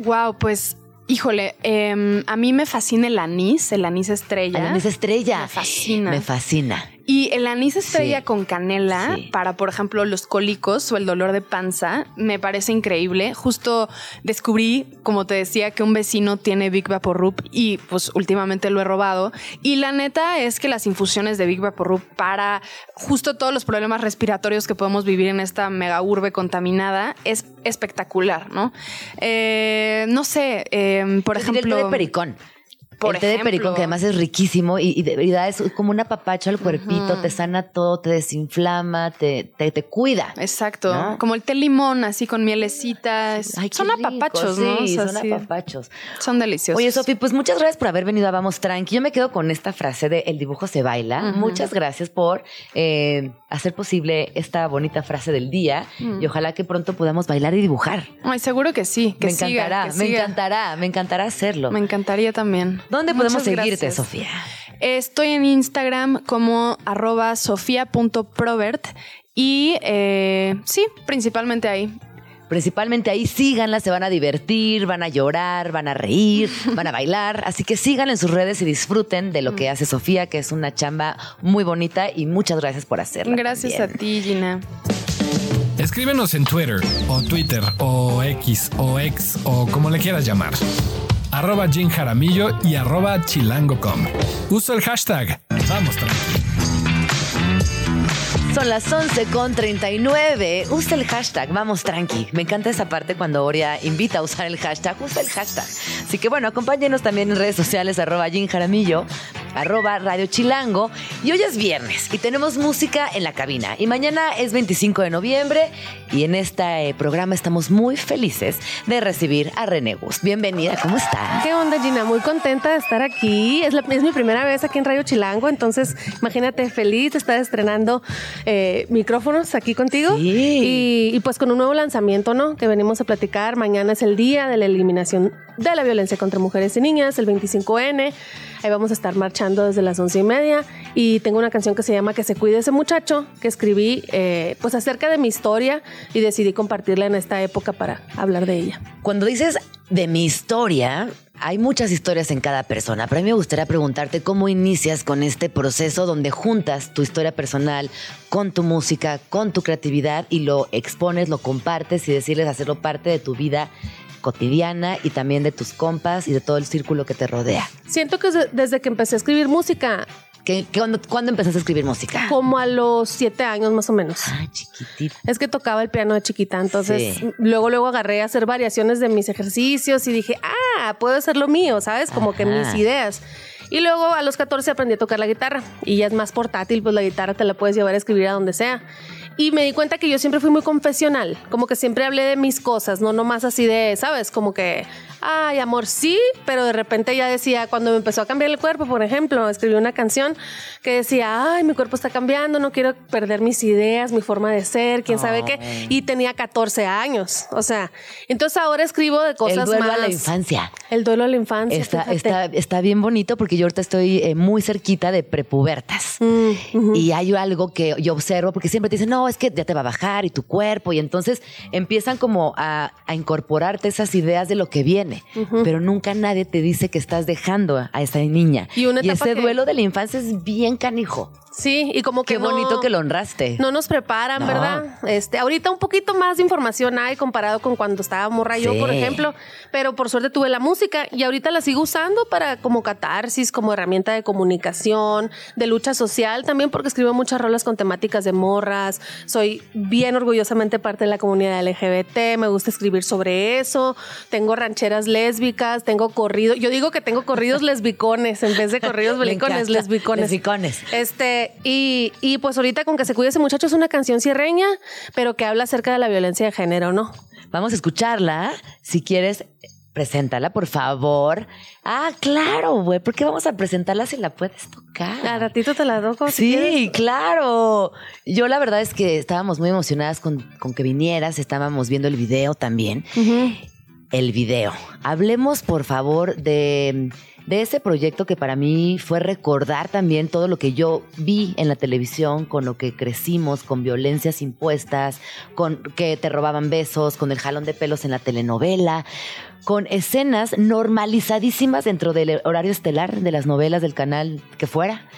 Speaker 7: Wow, pues. Híjole, eh, a mí me fascina el anís, el anís estrella.
Speaker 2: El anís estrella.
Speaker 7: Me fascina.
Speaker 2: Me fascina.
Speaker 7: Y el anís estrella
Speaker 2: Sí.
Speaker 7: con canela
Speaker 2: Sí.
Speaker 7: para, por ejemplo, los cólicos o el dolor de panza, me parece increíble. Justo descubrí, como te decía, que un vecino tiene Big Vaporub y pues últimamente lo he robado. Y la neta es que las infusiones de Big Vaporub para justo todos los problemas respiratorios que podemos vivir en esta mega urbe contaminada es espectacular, ¿no? Eh, no sé, eh, por
Speaker 2: Yo el
Speaker 7: ejemplo...
Speaker 2: de pericón.
Speaker 7: Por
Speaker 2: el té de
Speaker 7: ejemplo.
Speaker 2: pericón, que además es riquísimo y, y de verdad es como un apapacho al cuerpito, te sana todo, te desinflama, te, te, te cuida.
Speaker 7: Exacto.
Speaker 2: ¿No?
Speaker 7: Como el té limón, así con mielecita. es-
Speaker 2: Ay, qué
Speaker 7: son
Speaker 2: rico,
Speaker 7: apapachos, ¿no?
Speaker 2: Sí,
Speaker 7: O sea,
Speaker 2: son
Speaker 7: sí,
Speaker 2: apapachos.
Speaker 7: son deliciosos.
Speaker 2: Oye, Sofi, pues muchas gracias por haber venido a Vamos Tranqui. Yo me quedo con esta frase de el dibujo se baila. Muchas gracias por eh, hacer posible esta bonita frase del día y ojalá que pronto podamos bailar y dibujar.
Speaker 7: Ay, seguro que sí. Que
Speaker 2: me
Speaker 7: siga,
Speaker 2: encantará,
Speaker 7: que
Speaker 2: me
Speaker 7: siga.
Speaker 2: encantará, me encantará hacerlo.
Speaker 7: Me encantaría también.
Speaker 2: ¿Dónde podemos seguirte,
Speaker 7: gracias.
Speaker 2: Sofía?
Speaker 7: Estoy en Instagram como arroba sofia.probert y eh, sí, principalmente ahí.
Speaker 2: Principalmente ahí síganla, se van a divertir, van a llorar, van a reír, van a bailar. Así que síganla en sus redes y disfruten de lo que hace Sofía, que es una chamba muy bonita y muchas gracias por hacerla.
Speaker 7: Gracias
Speaker 2: también.
Speaker 7: a ti, Gina.
Speaker 8: Escríbenos en Twitter o Twitter o X o X o como le quieras llamar. Arroba Jim Jaramillo y arroba chilango.com. Usa el hashtag Vamos Tranqui.
Speaker 2: Son las 11 con 39. Usa el hashtag, vamos tranqui. Me encanta esa parte cuando Oria invita a usar el hashtag. Usa el hashtag. Así que bueno, acompáñenos también en redes sociales, arroba Jim Jaramillo, arroba Radio Chilango. Y hoy es viernes y tenemos música en la cabina. Y mañana es 25 de noviembre y en este eh, programa estamos muy felices de recibir a René Gus. Bienvenida, ¿cómo estás?
Speaker 9: ¿Qué onda, Gina? Muy contenta de estar aquí. Es, la- es mi primera vez aquí en Radio Chilango, entonces imagínate, feliz de estar estrenando eh, micrófonos aquí contigo.
Speaker 2: Sí.
Speaker 9: Y, y pues con un nuevo lanzamiento, ¿no? Que venimos a platicar. Mañana es el día de la eliminación de la violencia contra mujeres y niñas, el 25N. Ahí vamos a estar marchando desde las once y media. Y tengo una canción que se llama Que se cuide ese muchacho, que escribí eh, pues acerca de mi historia y decidí compartirla en esta época para hablar de ella.
Speaker 2: Cuando dices de mi historia, hay muchas historias en cada persona, pero a mí me gustaría preguntarte cómo inicias con este proceso donde juntas tu historia personal con tu música, con tu creatividad y lo expones, lo compartes y decirles hacerlo parte de tu vida cotidiana y también de tus compas y de todo el círculo que te rodea.
Speaker 9: Siento que desde- que empecé a escribir música,
Speaker 2: ¿Qué, qué- cuándo, cuándo empezaste a escribir música?
Speaker 9: como a los siete años más o menos.
Speaker 2: Ah, chiquitita.
Speaker 9: Es que tocaba el piano de chiquita, entonces
Speaker 2: Sí.
Speaker 9: luego luego agarré a hacer variaciones de mis ejercicios y dije, ah, puedo hacer lo mío, ¿sabes? Como que
Speaker 2: Ajá.
Speaker 9: mis ideas. Y luego a los 14 aprendí a tocar la guitarra y ya es más portátil, pues la guitarra te la puedes llevar a escribir a donde sea. Y me di cuenta que yo siempre fui muy confesional, como que siempre hablé de mis cosas, no nomás así de, ¿sabes? Como que, ay, amor, sí, pero de repente ya decía, cuando me empezó a cambiar el cuerpo, por ejemplo, escribí una canción que decía, ay, mi cuerpo está cambiando, no quiero perder mis ideas, mi forma de ser, quién sabe qué. Y tenía 14 años, o sea, entonces ahora escribo de cosas
Speaker 2: el duelo
Speaker 9: más.
Speaker 2: a la infancia.
Speaker 9: El duelo a la infancia.
Speaker 2: Está, está, está bien bonito porque yo ahorita estoy eh, muy cerquita de prepubertas.
Speaker 9: Mm,
Speaker 2: Y hay algo que yo observo porque siempre te dicen, no, es que ya te va a bajar y tu cuerpo. Y entonces empiezan como a, a incorporarte esas ideas de lo que viene. Pero nunca nadie te dice que estás dejando a esa niña.
Speaker 9: Y una etapa
Speaker 2: ese
Speaker 9: que-
Speaker 2: duelo de la infancia es bien canijo.
Speaker 9: Sí, y como que
Speaker 2: Qué
Speaker 9: no-
Speaker 2: bonito que lo honraste.
Speaker 9: No nos preparan,
Speaker 2: No.
Speaker 9: ¿verdad? Este, ahorita un poquito más de información hay comparado con cuando estaba morra yo,
Speaker 2: Sí.
Speaker 9: por ejemplo, pero por suerte tuve la música y ahorita la sigo usando para como catarsis, como herramienta de comunicación, de lucha social, también porque escribo muchas rolas con temáticas de morras, soy bien orgullosamente parte de la comunidad LGBT, me gusta escribir sobre eso, tengo rancheras lésbicas, tengo corridos, yo digo que tengo corridos lesbicones en vez de corridos belicones, lesbicones.
Speaker 2: Lesbicones.
Speaker 9: Este, y, y pues ahorita con que se cuide ese muchacho es una canción cierreña, pero que habla acerca de la violencia de género, ¿no?
Speaker 2: Vamos a escucharla. Si quieres, preséntala, por favor. Ah, claro, güey. ¿Por qué vamos a presentarla si la puedes tocar?
Speaker 9: Al ratito te la toco. si.
Speaker 2: Sí, claro. Yo la verdad es que estábamos muy emocionadas con, con que vinieras, estábamos viendo el video también. El video. Hablemos, por favor, de, de ese proyecto que para mí fue recordar también todo lo que yo vi en la televisión, con lo que crecimos, con violencias impuestas, con que te robaban besos, con el jalón de pelos en la telenovela, con escenas normalizadísimas dentro del horario estelar de las novelas del canal que fuera.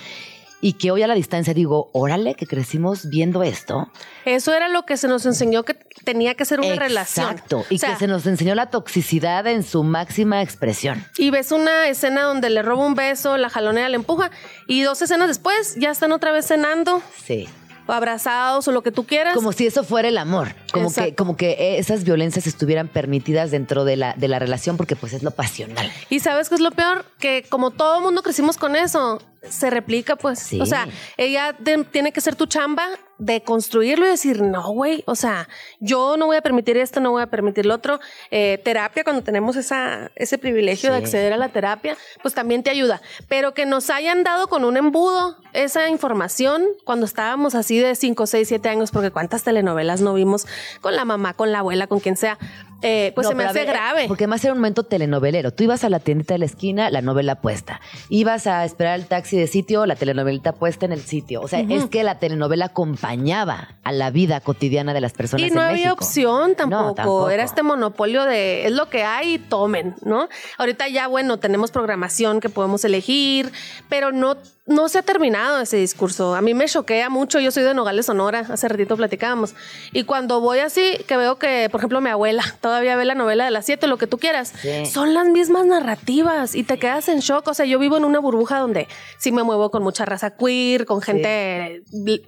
Speaker 2: Y que hoy a la distancia digo, órale, que crecimos viendo esto.
Speaker 9: Eso era lo que se nos enseñó que tenía que ser una relación.
Speaker 2: Exacto. Y
Speaker 9: O sea,
Speaker 2: que se nos enseñó la toxicidad en su máxima expresión.
Speaker 9: Y ves una escena donde le roba un beso, la jalonea, la empuja, y dos escenas después ya están otra vez cenando.
Speaker 2: Sí.
Speaker 9: O abrazados o lo que tú quieras.
Speaker 2: Como si eso fuera el amor. Como que, como que esas violencias estuvieran permitidas dentro de la, de la relación porque pues es lo pasional.
Speaker 9: Y sabes qué es lo peor? Que como todo mundo crecimos con eso, se replica, pues.
Speaker 2: Sí.
Speaker 9: O sea, ella tiene que ser tu chamba de construirlo y decir, no, güey, o sea, yo no voy a permitir esto, no voy a permitir lo otro. Eh, terapia, cuando tenemos esa, ese privilegio de acceder a la terapia, pues también te ayuda. Pero que nos hayan dado con un embudo esa información cuando estábamos así de 5, 6, 7 años, porque cuántas telenovelas no vimos con la mamá, con la abuela, con quien sea, eh, pues
Speaker 2: No,
Speaker 9: se me hace
Speaker 2: ver, eh,
Speaker 9: grave.
Speaker 2: Porque además era un momento telenovelero. Tú ibas a la tiendita de la esquina, la novela puesta. Ibas a esperar el taxi de sitio, la telenovelita puesta en el sitio. O sea, es que la telenovela acompañaba a la vida cotidiana de las personas
Speaker 9: Y no
Speaker 2: en
Speaker 9: había
Speaker 2: México.
Speaker 9: opción tampoco.
Speaker 2: No, tampoco.
Speaker 9: Era este monopolio de es lo que hay, tomen, ¿no? Ahorita ya, bueno, tenemos programación que podemos elegir, pero no, no se ha terminado ese discurso. A mí me choquea mucho. Yo soy de Nogales, Sonora. Hace ratito platicábamos. Y cuando voy así, que veo que, por ejemplo, mi abuela todavía ve la novela de las siete, lo que tú quieras,
Speaker 2: Sí.
Speaker 9: son las mismas narrativas y te quedas en shock. O sea, yo vivo en una burbuja donde sí me muevo con mucha raza queer, con gente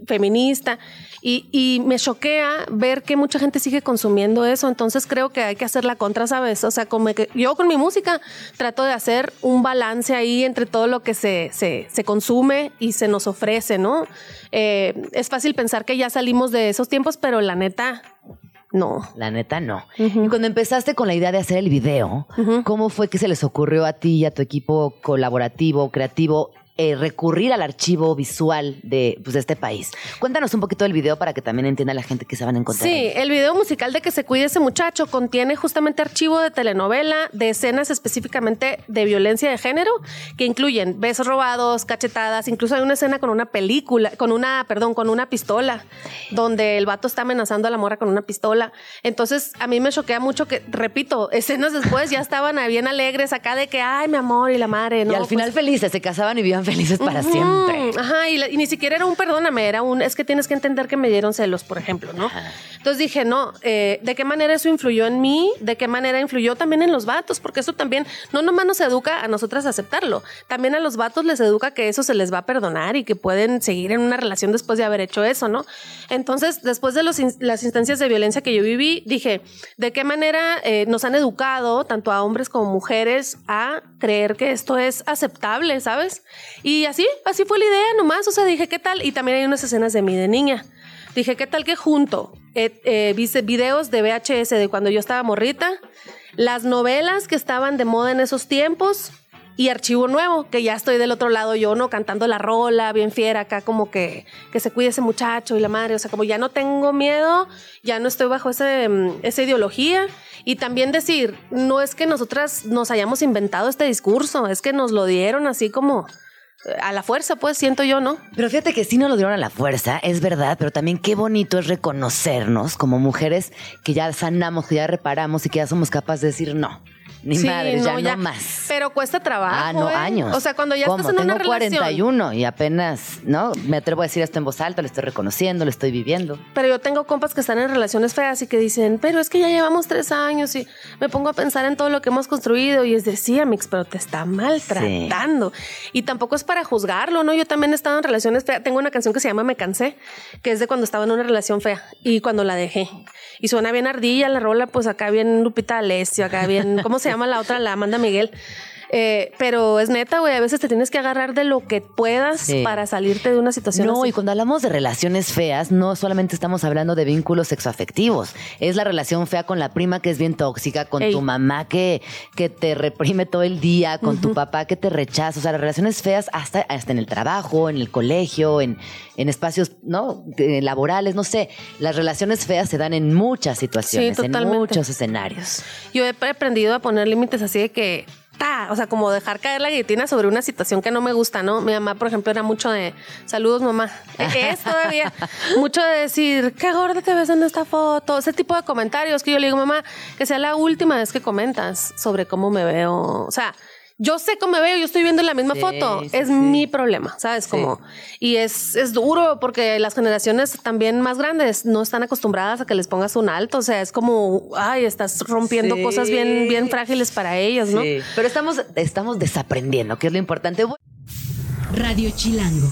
Speaker 9: feminista y, y me choquea ver que mucha gente sigue consumiendo eso. Entonces creo que hay que hacer la contra, ¿sabes? O sea, yo con mi música trato de hacer un balance ahí entre todo lo que se, se, se consume y se nos ofrece, ¿no? Eh, es fácil pensar que ya salimos de esos tiempos, pero la neta, no.
Speaker 2: La neta, no. Y cuando empezaste con la idea de hacer el video, ¿cómo fue que se les ocurrió a ti y a tu equipo colaborativo, creativo, eh, recurrir al archivo visual de, pues, de este país? Cuéntanos un poquito del video para que también entienda la gente que se van a encontrar.
Speaker 9: Sí,
Speaker 2: ahí.
Speaker 9: el video musical de Que se cuide ese muchacho contiene justamente archivo de telenovela, de escenas específicamente de violencia de género, que incluyen besos robados, cachetadas, incluso hay una escena con una película, con una, perdón, con una pistola, donde el vato está amenazando a la morra con una pistola. Entonces, a mí me choquea mucho que, repito, escenas después ya estaban bien alegres acá de que, ay, mi amor y la madre,
Speaker 2: y
Speaker 9: ¿no?
Speaker 2: al final
Speaker 9: Pues,
Speaker 2: felices, se casaban y vivían felices para siempre.
Speaker 9: Ajá, y, la- y ni siquiera era un perdóname, era un es que tienes que entender que me dieron celos, por ejemplo, ¿no? Entonces dije, no, eh, ¿de qué manera eso influyó en mí? ¿De qué manera influyó también en los vatos? Porque eso también no nomás nos educa a nosotras a aceptarlo, también a los vatos les educa que eso se les va a perdonar y que pueden seguir en una relación después de haber hecho eso, ¿no? Entonces, después de los las instancias de violencia que yo viví, dije, ¿de qué manera eh, nos han educado, tanto a hombres como mujeres, a creer que esto es aceptable, ¿sabes? Y así, así fue la idea nomás, o sea, dije, ¿qué tal? Y también hay unas escenas de mí de niña. Dije, ¿qué tal que junto eh, eh, videos de VHS de cuando yo estaba morrita, las novelas que estaban de moda en esos tiempos y archivo nuevo, que ya estoy del otro lado yo, ¿no? Cantando la rola, bien fiera acá, como que, que se cuide ese muchacho y la madre, o sea, como ya no tengo miedo, ya no estoy bajo ese, mm, esa ideología. Y también decir, no es que nosotras nos hayamos inventado este discurso, es que nos lo dieron así como a la fuerza, pues siento yo, ¿no?
Speaker 2: Pero fíjate que sí nos lo dieron a la fuerza, es verdad, pero también qué bonito es reconocernos como mujeres que ya sanamos, que ya reparamos y que ya somos capaces de decir no. Ni
Speaker 9: Sí,
Speaker 2: madre, ya no más.
Speaker 9: Pero cuesta trabajo.
Speaker 2: Ah, no,
Speaker 9: ¿eh?
Speaker 2: años.
Speaker 9: O sea, cuando ya
Speaker 2: ¿Cómo?
Speaker 9: estás en
Speaker 2: Tengo
Speaker 9: una relación.
Speaker 2: 41 y apenas, ¿no? Me atrevo a decir esto en voz alta, lo estoy reconociendo, lo estoy viviendo.
Speaker 9: Pero yo tengo compas que están en relaciones feas y que dicen, pero es que ya llevamos tres años y me pongo a pensar en todo lo que hemos construido y es decir, Amix, pero te está maltratando. Y tampoco es para juzgarlo, ¿no? Yo también he estado en relaciones feas. Tengo una canción que se llama Me Cansé, que es de cuando estaba en una relación fea y cuando la dejé. Y suena bien ardilla la rola, pues acá bien Lupita Alessio, acá bien, ¿cómo se llama la otra? La Amanda Miguel. Eh, pero es neta, güey, a veces te tienes que agarrar de lo que puedas
Speaker 2: Sí.
Speaker 9: para salirte de una situación
Speaker 2: No,
Speaker 9: así.
Speaker 2: y cuando hablamos de relaciones feas, no solamente estamos hablando de vínculos sexoafectivos. Es la relación fea con la prima que es bien tóxica, con
Speaker 9: Ey.
Speaker 2: tu mamá que, que te reprime todo el día, con tu papá que te rechaza. O sea, las relaciones feas hasta, hasta en el trabajo, en el colegio, en, en espacios no Eh, laborales, no sé. Las relaciones feas se dan en muchas situaciones, en muchos escenarios.
Speaker 9: Yo he aprendido a poner límites así de que, ta, o sea, como dejar caer la guillotina sobre una situación que no me gusta, ¿no? Mi mamá, por ejemplo, era mucho de, saludos mamá, Eh, es todavía, mucho de decir, qué gorda te ves en esta foto, ese tipo de comentarios que yo le digo, mamá, que sea la última vez que comentas sobre cómo me veo, o sea... Yo sé cómo me veo, yo estoy viendo la misma
Speaker 2: Sí,
Speaker 9: foto.
Speaker 2: sí,
Speaker 9: es
Speaker 2: sí.
Speaker 9: mi problema, ¿sabes? Como, y es, es duro porque las generaciones también más grandes no están acostumbradas a que les pongas un alto. O sea, es como, ay, estás rompiendo
Speaker 2: Sí.
Speaker 9: cosas bien, bien frágiles para ellos, ¿no?
Speaker 2: Pero estamos, estamos desaprendiendo, que es lo importante.
Speaker 1: Radio Chilango.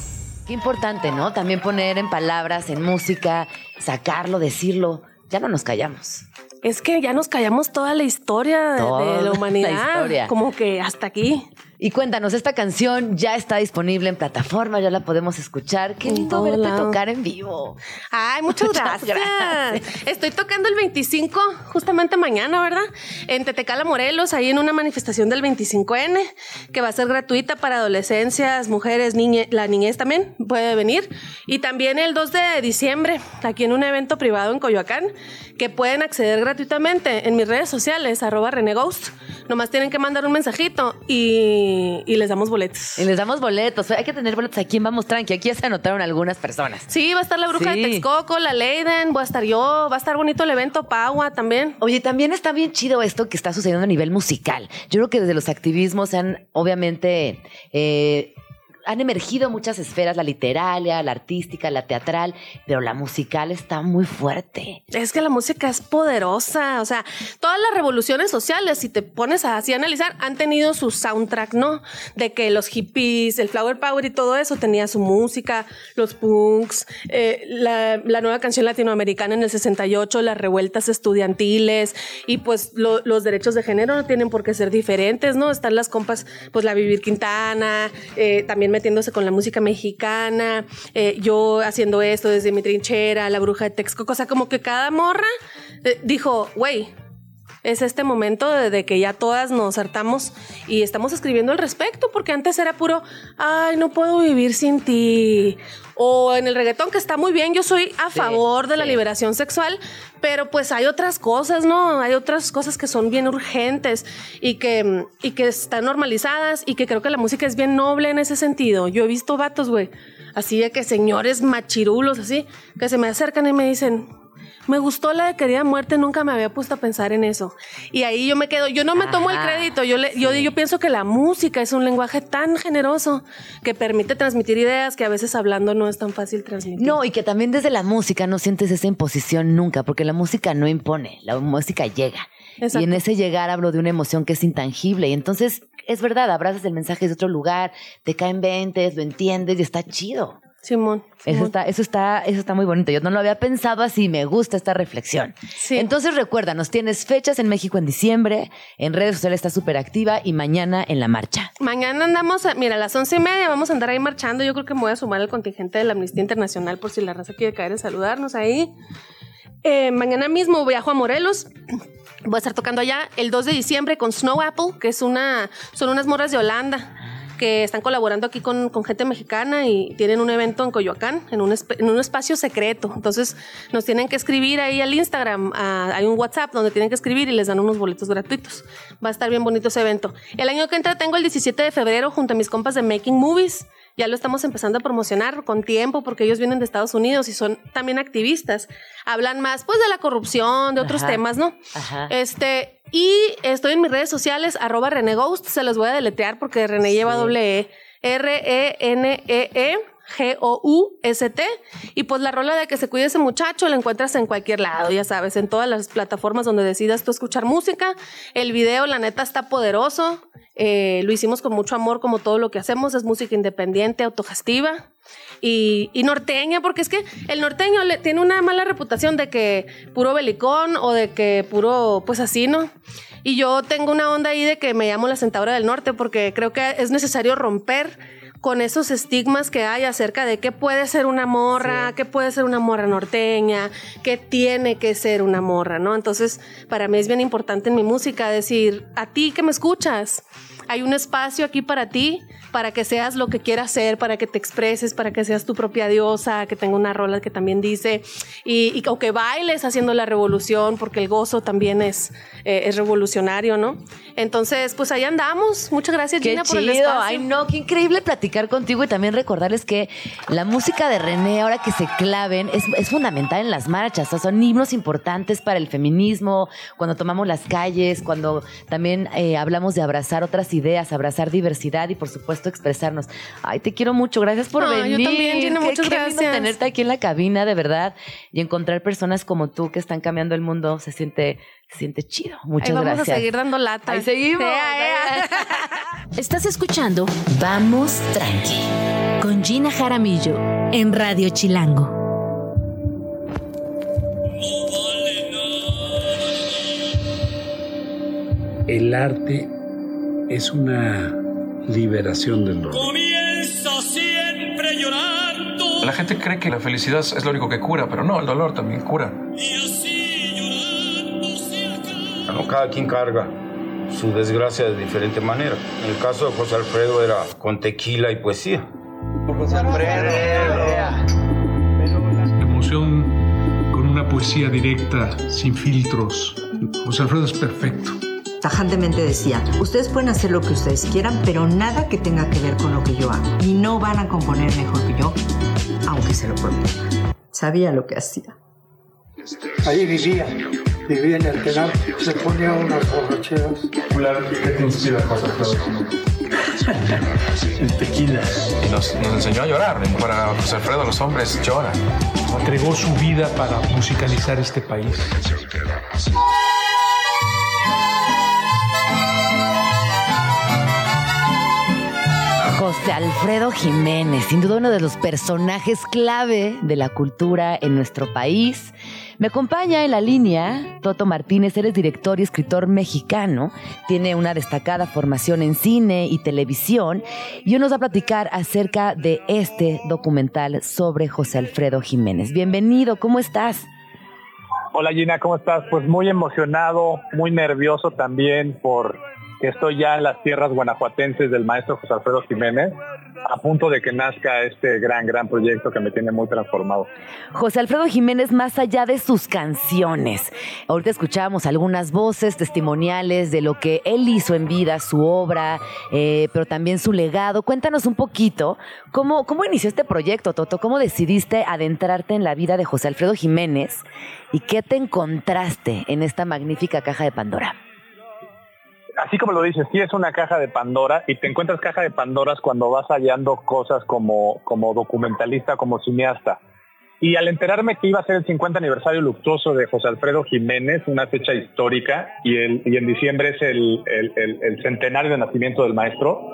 Speaker 2: Qué importante, ¿no? También poner en palabras, en música, sacarlo, decirlo. Ya no nos callamos.
Speaker 9: Es que ya nos callamos toda la historia de-
Speaker 2: Toda
Speaker 9: de
Speaker 2: la
Speaker 9: humanidad. Como que hasta aquí.
Speaker 2: Y cuéntanos, esta canción ya está disponible en plataforma, ya la podemos escuchar. Qué lindo
Speaker 9: todo
Speaker 2: verte tocar en vivo.
Speaker 9: Ay, muchas,
Speaker 2: Muchas
Speaker 9: gracias.
Speaker 2: gracias.
Speaker 9: Estoy tocando el 25, justamente mañana, ¿verdad? En Tetecala, Morelos, ahí en una manifestación del 25N, que va a ser gratuita para adolescencias, mujeres, niñe, la niñez también puede venir. Y también el 2 de diciembre, aquí en un evento privado en Coyoacán, que pueden acceder gratuitamente en mis redes sociales, arroba René Ghost. Nomás tienen que mandar un mensajito y, y les damos boletos.
Speaker 2: Y les damos boletos. Hay que tener boletos. ¿A quién vamos tranqui? Aquí ya se anotaron algunas personas.
Speaker 9: Sí, va a estar la bruja
Speaker 2: Sí.
Speaker 9: de Texcoco, la Leiden, voy a estar yo, va a estar bonito el evento Pagua también.
Speaker 2: Oye, también está bien chido esto que está sucediendo a nivel musical. Yo creo que desde los activismos se han, obviamente, eh, han emergido muchas esferas, la literaria, la artística, la teatral, pero la musical está muy fuerte.
Speaker 9: Es que la música es poderosa, o sea, todas las revoluciones sociales, si te pones así a analizar, han tenido su soundtrack, ¿no? De que los hippies, el flower power y todo eso tenía su música, los punks, eh, la, nueva canción latinoamericana en el 68, las revueltas estudiantiles y pues lo- los derechos de género no tienen por qué ser diferentes, ¿no? Están las compas, pues la Vivir Quintana, eh, también metiéndose con la música mexicana, eh, yo haciendo esto desde mi trinchera, la bruja de Texcoco, o sea, como que cada morra eh, dijo, güey, es este momento de, que ya todas nos hartamos y estamos escribiendo al respecto, porque antes era puro, ay, no puedo vivir sin ti. O en el reggaetón, que está muy bien, yo soy a
Speaker 2: Sí,
Speaker 9: favor de la liberación sexual, pero pues hay otras cosas, ¿no? Hay otras cosas que son bien urgentes y que, y que están normalizadas y que creo que la música es bien noble en ese sentido. Yo he visto vatos, güey, así de que señores machirulos, así, que se me acercan y me dicen, me gustó la de querida muerte, nunca me había puesto a pensar en eso. Y ahí yo me quedo, yo no me tomo el crédito, yo, le- yo, yo pienso que la música es un lenguaje tan generoso que permite transmitir ideas que a veces hablando no es tan fácil transmitir.
Speaker 2: No, y que también desde la música no sientes esa imposición nunca, porque la música no impone, la música llega.
Speaker 9: Exacto.
Speaker 2: Y en ese llegar hablo de una emoción que es intangible. Y entonces, es verdad, abrazas el mensaje de otro lugar, te caen 20, lo entiendes y está chido.
Speaker 9: Simón.
Speaker 2: Eso está, eso está, eso está muy bonito. Yo no lo había pensado así, me gusta esta reflexión.
Speaker 9: Sí.
Speaker 2: Entonces recuerda, nos tienes fechas en México en diciembre, en redes sociales está súper activa y mañana en la marcha.
Speaker 9: Mañana andamos, a- mira, a las once y media vamos a andar ahí marchando. Yo creo que me voy a sumar al contingente de la Amnistía Internacional por si la raza quiere caer a saludarnos ahí. Eh, mañana mismo viajo a Morelos. Voy a estar tocando allá el 2 de diciembre con Snow Apple, que es una, son unas morras de Holanda que están colaborando aquí con, gente mexicana y tienen un evento en Coyoacán, en un, en un espacio secreto. Entonces nos tienen que escribir ahí al Instagram, hay un WhatsApp donde tienen que escribir y les dan unos boletos gratuitos. Va a estar bien bonito ese evento. El año que entra tengo el 17 de febrero junto a mis compas de Making Movies. Ya lo estamos empezando a promocionar con tiempo porque ellos vienen de Estados Unidos y son también activistas. Hablan más pues de la corrupción, de otros
Speaker 2: Ajá.
Speaker 9: temas, ¿no?
Speaker 2: Ajá.
Speaker 9: Este, y estoy en mis redes sociales, arroba René Ghost, se los voy a deletrear porque René lleva doble E. R-E-N-E-E. G-O-U-S-T. Y pues la rola de que se cuide ese muchacho la encuentras en cualquier lado, ya sabes, en todas las plataformas donde decidas tú escuchar música. El video, la neta, está poderoso. Eh, lo hicimos con mucho amor, como todo lo que hacemos. Es música independiente, autogestiva y, y norteña, porque es que el norteño le, tiene una mala reputación de que puro belicón o de que puro, pues así, ¿no? Y yo tengo una onda ahí de que me llamo la centaura del norte porque creo que es necesario romper con esos estigmas que hay acerca de qué puede ser una morra, qué puede ser una morra norteña, qué tiene que ser una morra, ¿no? Entonces, para mí es bien importante en mi música decir, a ti que me escuchas, hay un espacio aquí para ti, para que seas lo que quieras ser, para que te expreses, para que seas tu propia diosa, que tenga una rola que también dice, y, y- o que bailes haciendo la revolución, porque el gozo también es, eh, es revolucionario, ¿no? Entonces, pues ahí andamos. Muchas gracias,
Speaker 2: Qué
Speaker 9: Gina, por el espacio.
Speaker 2: Ay, no, qué increíble platicar contigo y también recordarles que la música de René, ahora que se claven, es, es fundamental en las marchas. O sea, son himnos importantes para el feminismo, cuando tomamos las calles, cuando también eh, hablamos de abrazar otras ideas, abrazar diversidad y, por supuesto, expresarnos. Ay, te quiero mucho. Gracias por
Speaker 9: Ay, yo
Speaker 2: venir.
Speaker 9: también, Gina,
Speaker 2: Qué-
Speaker 9: muchas
Speaker 2: qué lindo
Speaker 9: gracias.
Speaker 2: tenerte aquí en la cabina, de verdad, y encontrar personas como tú que están cambiando el mundo. Se siente, se siente chido. Muchas
Speaker 9: Ahí vamos
Speaker 2: gracias.
Speaker 9: a seguir dando lata.
Speaker 2: Ahí seguimos.
Speaker 9: Ea, ea.
Speaker 1: Estás escuchando Vamos Tranqui Con Gina Jaramillo en Radio Chilango.
Speaker 10: El arte es una liberación del dolor.
Speaker 11: Comienza siempre llorando.
Speaker 12: La gente cree que la felicidad es lo único que cura, pero no, el dolor también cura.
Speaker 11: Y así llorando se acaba.
Speaker 13: Bueno, cada quien carga su desgracia de diferente manera. En el caso de José Alfredo era con tequila y poesía.
Speaker 14: José Alfredo.
Speaker 10: Emoción con una poesía directa, sin filtros. José Alfredo es perfecto.
Speaker 15: Tajantemente decía, ustedes pueden hacer lo que ustedes quieran, pero nada que tenga que ver con lo que yo hago. Y no van a componer mejor que yo, aunque se lo proponga. Sabía lo que hacía.
Speaker 16: Ahí vivía, vivía en el penal, se ponía unas borracheras.
Speaker 12: ¿Qué te inspira José Alfredo?
Speaker 10: El tequila.
Speaker 12: Y nos, nos enseñó a llorar. Para José Alfredo los hombres lloran.
Speaker 10: Entregó su vida para musicalizar este país.
Speaker 2: José Alfredo Jiménez, sin duda uno de los personajes clave de la cultura en nuestro país. Me acompaña en la línea Toto Martínez, eres director y escritor mexicano, tiene una destacada formación en cine y televisión y hoy nos va a platicar acerca de este documental sobre José Alfredo Jiménez. Bienvenido, ¿cómo estás?
Speaker 17: Hola Gina, ¿cómo estás? Pues muy emocionado, muy nervioso también por estoy ya en las tierras guanajuatenses del maestro José Alfredo Jiménez, a punto de que nazca este gran, gran proyecto que me tiene muy transformado.
Speaker 2: José Alfredo Jiménez, más allá de sus canciones, ahorita escuchábamos algunas voces testimoniales de lo que él hizo en vida, su obra, eh, pero también su legado. Cuéntanos un poquito cómo, cómo inició este proyecto, Toto, cómo decidiste adentrarte en la vida de José Alfredo Jiménez y qué te encontraste en esta magnífica caja de Pandora
Speaker 17: así como lo dices, sí es una caja de Pandora y te encuentras caja de Pandoras cuando vas hallando cosas como, como documentalista, como cineasta. Y al enterarme que iba a ser el 50 aniversario luctuoso de José Alfredo Jiménez, una fecha histórica, y, el, y en diciembre es el, el, el, centenario de nacimiento del maestro,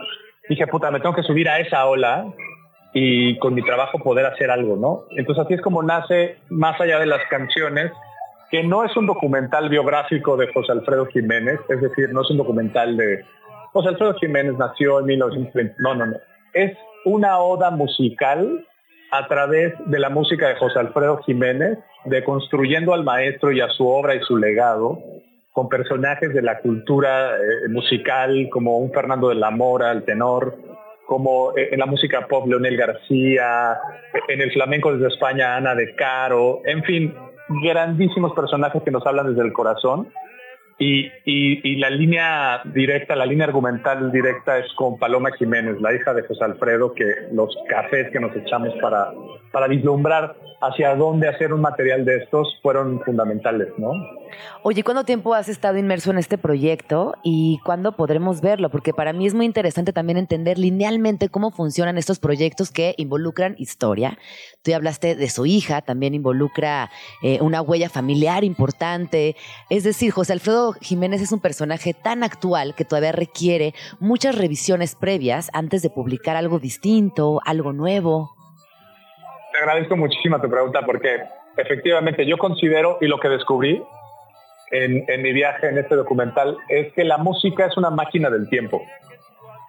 Speaker 17: dije, puta, me tengo que subir a esa ola y con mi trabajo poder hacer algo, ¿no? Entonces así es como nace, más allá de las canciones, que no es un documental biográfico de José Alfredo Jiménez, es decir, no es un documental de José Alfredo Jiménez nació en 1920, no, no, no, es una oda musical a través de la música de José Alfredo Jiménez, de construyendo al maestro y a su obra y su legado, con personajes de la cultura eh, musical como un Fernando de la Mora, el tenor, como eh, en la música pop Leonel García, en el flamenco desde España Ana de Caro, en fin, grandísimos personajes que nos hablan desde el corazón. Y, la línea directa, la línea argumental directa es con Paloma Jiménez, la hija de José Alfredo, que los cafés que nos echamos para, para vislumbrar hacia dónde hacer un material de estos fueron fundamentales, ¿no?
Speaker 2: Oye, ¿cuánto tiempo has estado inmerso en este proyecto y cuándo podremos verlo? Porque para mí es muy interesante también entender linealmente cómo funcionan estos proyectos que involucran historia. Tú ya hablaste de su hija, también involucra eh, una huella familiar importante. Es decir, José Alfredo Jiménez es un personaje tan actual que todavía requiere muchas revisiones previas antes de publicar algo distinto, algo nuevo
Speaker 17: te agradezco muchísimo tu pregunta porque efectivamente yo considero y lo que descubrí en, en, mi viaje en este documental es que la música es una máquina del tiempo.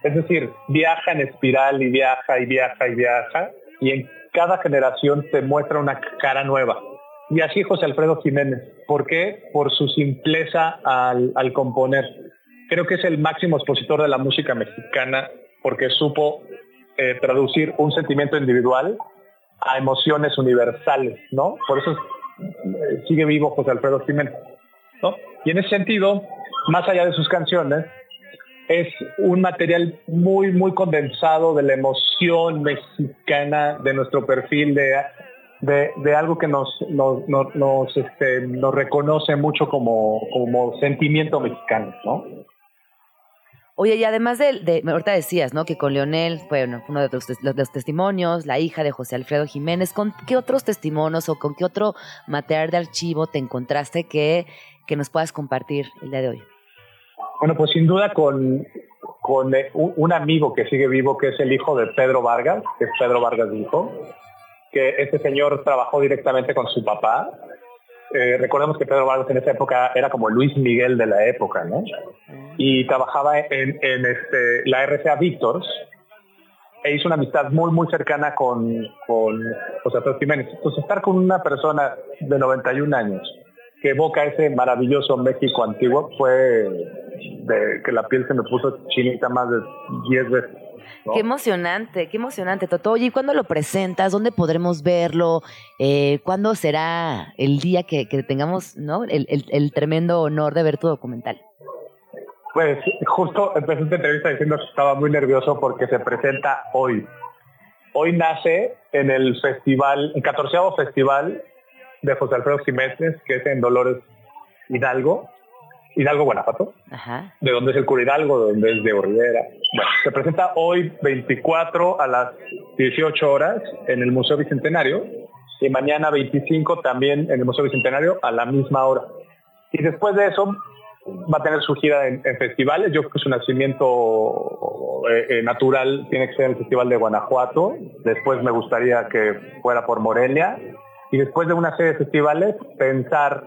Speaker 17: Es decir, viaja en espiral y viaja y viaja y viaja y en cada generación te muestra una cara nueva. Y así José Alfredo Jiménez. ¿Por qué? Por su simpleza al, al componer. Creo que es el máximo expositor de la música mexicana porque supo eh, traducir un sentimiento individual a emociones universales, ¿no? Por eso eh, sigue vivo José Alfredo Jiménez, ¿no? Y en ese sentido, más allá de sus canciones, es un material muy, muy condensado de la emoción mexicana, de nuestro perfil, de, de, algo que nos, nos, nos, este, nos reconoce mucho como, como sentimiento mexicano, ¿no?
Speaker 2: Oye, y además de, de, ahorita decías, ¿no? Que con Leonel, bueno, uno de los, testimonios, la hija de José Alfredo Jiménez, ¿con qué otros testimonios o con qué otro material de archivo te encontraste que, que nos puedas compartir el día de hoy?
Speaker 17: Bueno, pues sin duda con, con eh, un, un amigo que sigue vivo, que es el hijo de Pedro Vargas, que es Pedro Vargas hijo, que este señor trabajó directamente con su papá. Eh, recordemos que Pedro Vargas en esa época era como Luis Miguel de la época, ¿no? Y trabajaba en, en este, la RCA Victors e hizo una amistad muy, muy cercana con, con José Alfredo Jiménez. Entonces, estar con una persona de 91 años que evoca ese maravilloso México antiguo fue de que la piel se me puso chinita más de 10 veces. ¿No?
Speaker 2: Qué emocionante, qué emocionante, Toto. Oye, ¿y cuándo lo presentas? ¿Dónde podremos verlo? Eh, ¿Cuándo será el día que, que tengamos ¿no? el, el- el tremendo honor de ver tu documental?
Speaker 17: Pues justo empecé esta entrevista diciendo que estaba muy nervioso porque se presenta hoy. Hoy nace en el festival, el 14 festival de José Alfredo Jiménez, que es en Dolores Hidalgo, Hidalgo, Guanajuato,
Speaker 2: Ajá.
Speaker 17: de donde es el cura Hidalgo, de donde es de Rivera. Bueno, se presenta hoy 24 a las 18 horas en el Museo Bicentenario y mañana 25 también en el Museo Bicentenario a la misma hora. Y después de eso va a tener su gira en, en festivales. Yo creo que su nacimiento eh, eh, natural tiene que ser en el Festival de Guanajuato. Después me gustaría que fuera por Morelia. Y después de una serie de festivales, pensar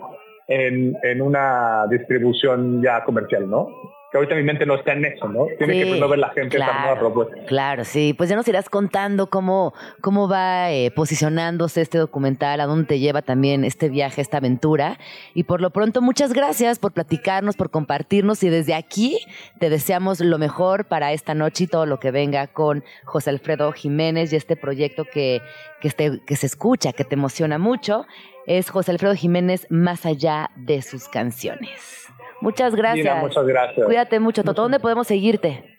Speaker 17: en, en una distribución ya comercial, ¿no? Que ahorita mi mente no está en eso, ¿no? Tiene que primero ver la gente esa nueva
Speaker 2: claro,
Speaker 17: propuesta.
Speaker 2: Claro, sí. Pues ya nos irás contando cómo, cómo va eh, posicionándose este documental, a dónde te lleva también este viaje, esta aventura. Y por lo pronto, muchas gracias por platicarnos, por compartirnos. Y desde aquí te deseamos lo mejor para esta noche y todo lo que venga con José Alfredo Jiménez y este proyecto que, que, este- que se escucha, que te emociona mucho. Es José Alfredo Jiménez más allá de sus canciones. Muchas gracias.
Speaker 17: Mira, muchas gracias.
Speaker 2: Cuídate mucho, Toto. ¿Dónde podemos seguirte?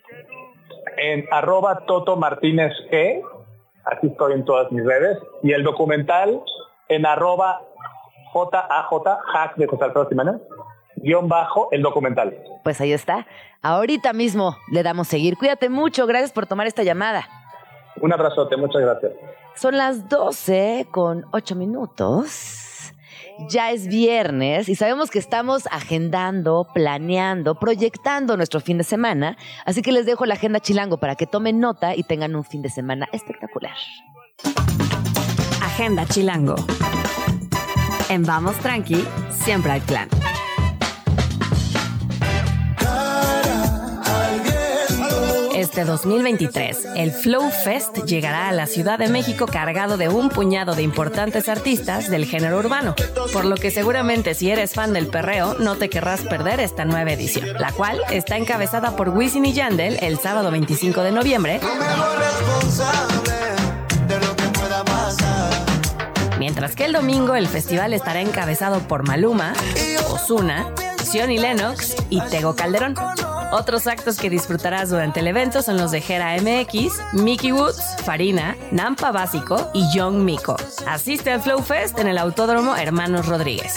Speaker 17: en arroba Toto Martínez G, así estoy en todas mis redes, y el documental en arroba JAJ, hack de José Alfredo Jiménez, guion bajo el documental.
Speaker 2: Pues ahí está. Ahorita mismo le damos seguir. Cuídate mucho. Gracias por tomar esta llamada.
Speaker 17: Un abrazote, muchas gracias.
Speaker 2: Son las 12 con 8 minutos. Ya es viernes y sabemos que estamos agendando, planeando, proyectando nuestro fin de semana. Así que les dejo la agenda chilango para que tomen nota y tengan un fin de semana espectacular.
Speaker 3: Agenda Chilango. En Vamos Tranqui, siempre hay plan. Este 2023, el Flow Fest llegará a la Ciudad de México cargado de un puñado de importantes artistas del género urbano, por lo que seguramente si eres fan del perreo no te querrás perder esta nueva edición, la cual está encabezada por Wisin y Yandel el sábado 25 de noviembre, mientras que el domingo el festival estará encabezado por Maluma, Ozuna, Sion y Lennox y Tego Calderón. Otros actos que disfrutarás durante el evento son los de Jera MX, Mickey Woods, Farina, Nampa Básico y Young Miko. Asiste al Flow Fest en el Autódromo Hermanos Rodríguez.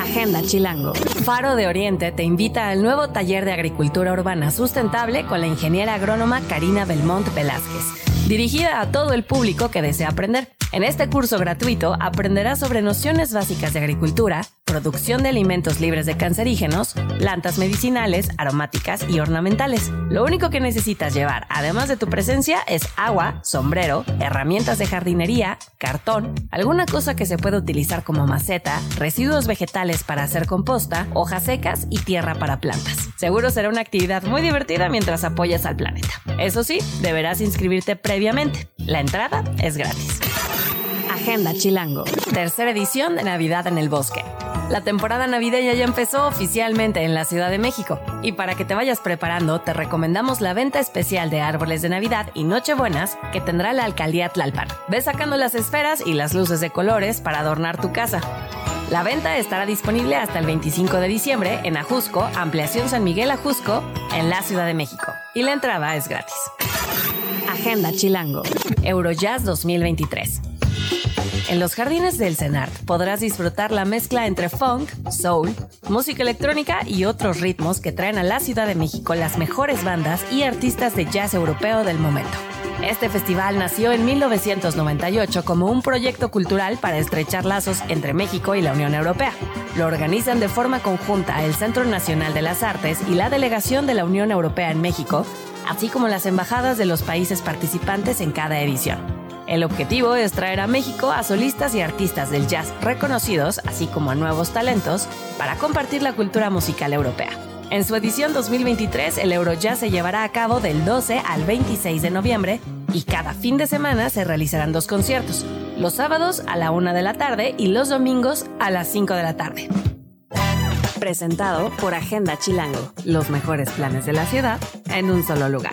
Speaker 3: Agenda Chilango. Faro de Oriente te invita al nuevo taller de agricultura urbana sustentable con la ingeniera agrónoma Karina Belmont Velázquez, dirigida a todo el público que desea aprender. En este curso gratuito aprenderás sobre nociones básicas de agricultura, producción de alimentos libres de cancerígenos, plantas medicinales, aromáticas y ornamentales. Lo único que necesitas llevar, además de tu presencia, es agua, sombrero, herramientas de jardinería, cartón, alguna cosa que se pueda utilizar como maceta, residuos vegetales para hacer composta, hojas secas y tierra para plantas. Seguro será una actividad muy divertida mientras apoyas al planeta. Eso sí, deberás inscribirte previamente. La entrada es gratis. Agenda Chilango. Tercera edición de Navidad en el Bosque. La temporada navideña ya empezó oficialmente en la Ciudad de México y para que te vayas preparando te recomendamos la venta especial de árboles de Navidad y Nochebuenas que tendrá la alcaldía Tlalpan. Ve sacando las esferas y las luces de colores para adornar tu casa. La venta estará disponible hasta el 25 de diciembre en Ajusco, Ampliación San Miguel Ajusco, en la Ciudad de México. Y la entrada es gratis. Agenda Chilango. Eurojazz 2023. En los jardines del CENART podrás disfrutar la mezcla entre funk, soul, música electrónica y otros ritmos que traen a la Ciudad de México las mejores bandas y artistas de jazz europeo del momento. Este festival nació en 1998 como un proyecto cultural para estrechar lazos entre México y la Unión Europea. Lo organizan de forma conjunta el Centro Nacional de las Artes y la Delegación de la Unión Europea en México, así como las embajadas de los países participantes en cada edición. El objetivo es traer a México a solistas y artistas del jazz reconocidos, así como a nuevos talentos, para compartir la cultura musical europea. En su edición 2023, el Eurojazz se llevará a cabo del 12 al 26 de noviembre y cada fin de semana se realizarán dos conciertos, los sábados a la 1 de la tarde y los domingos a las 5 de la tarde. Presentado por Agenda Chilango, los mejores planes de la ciudad en un solo lugar.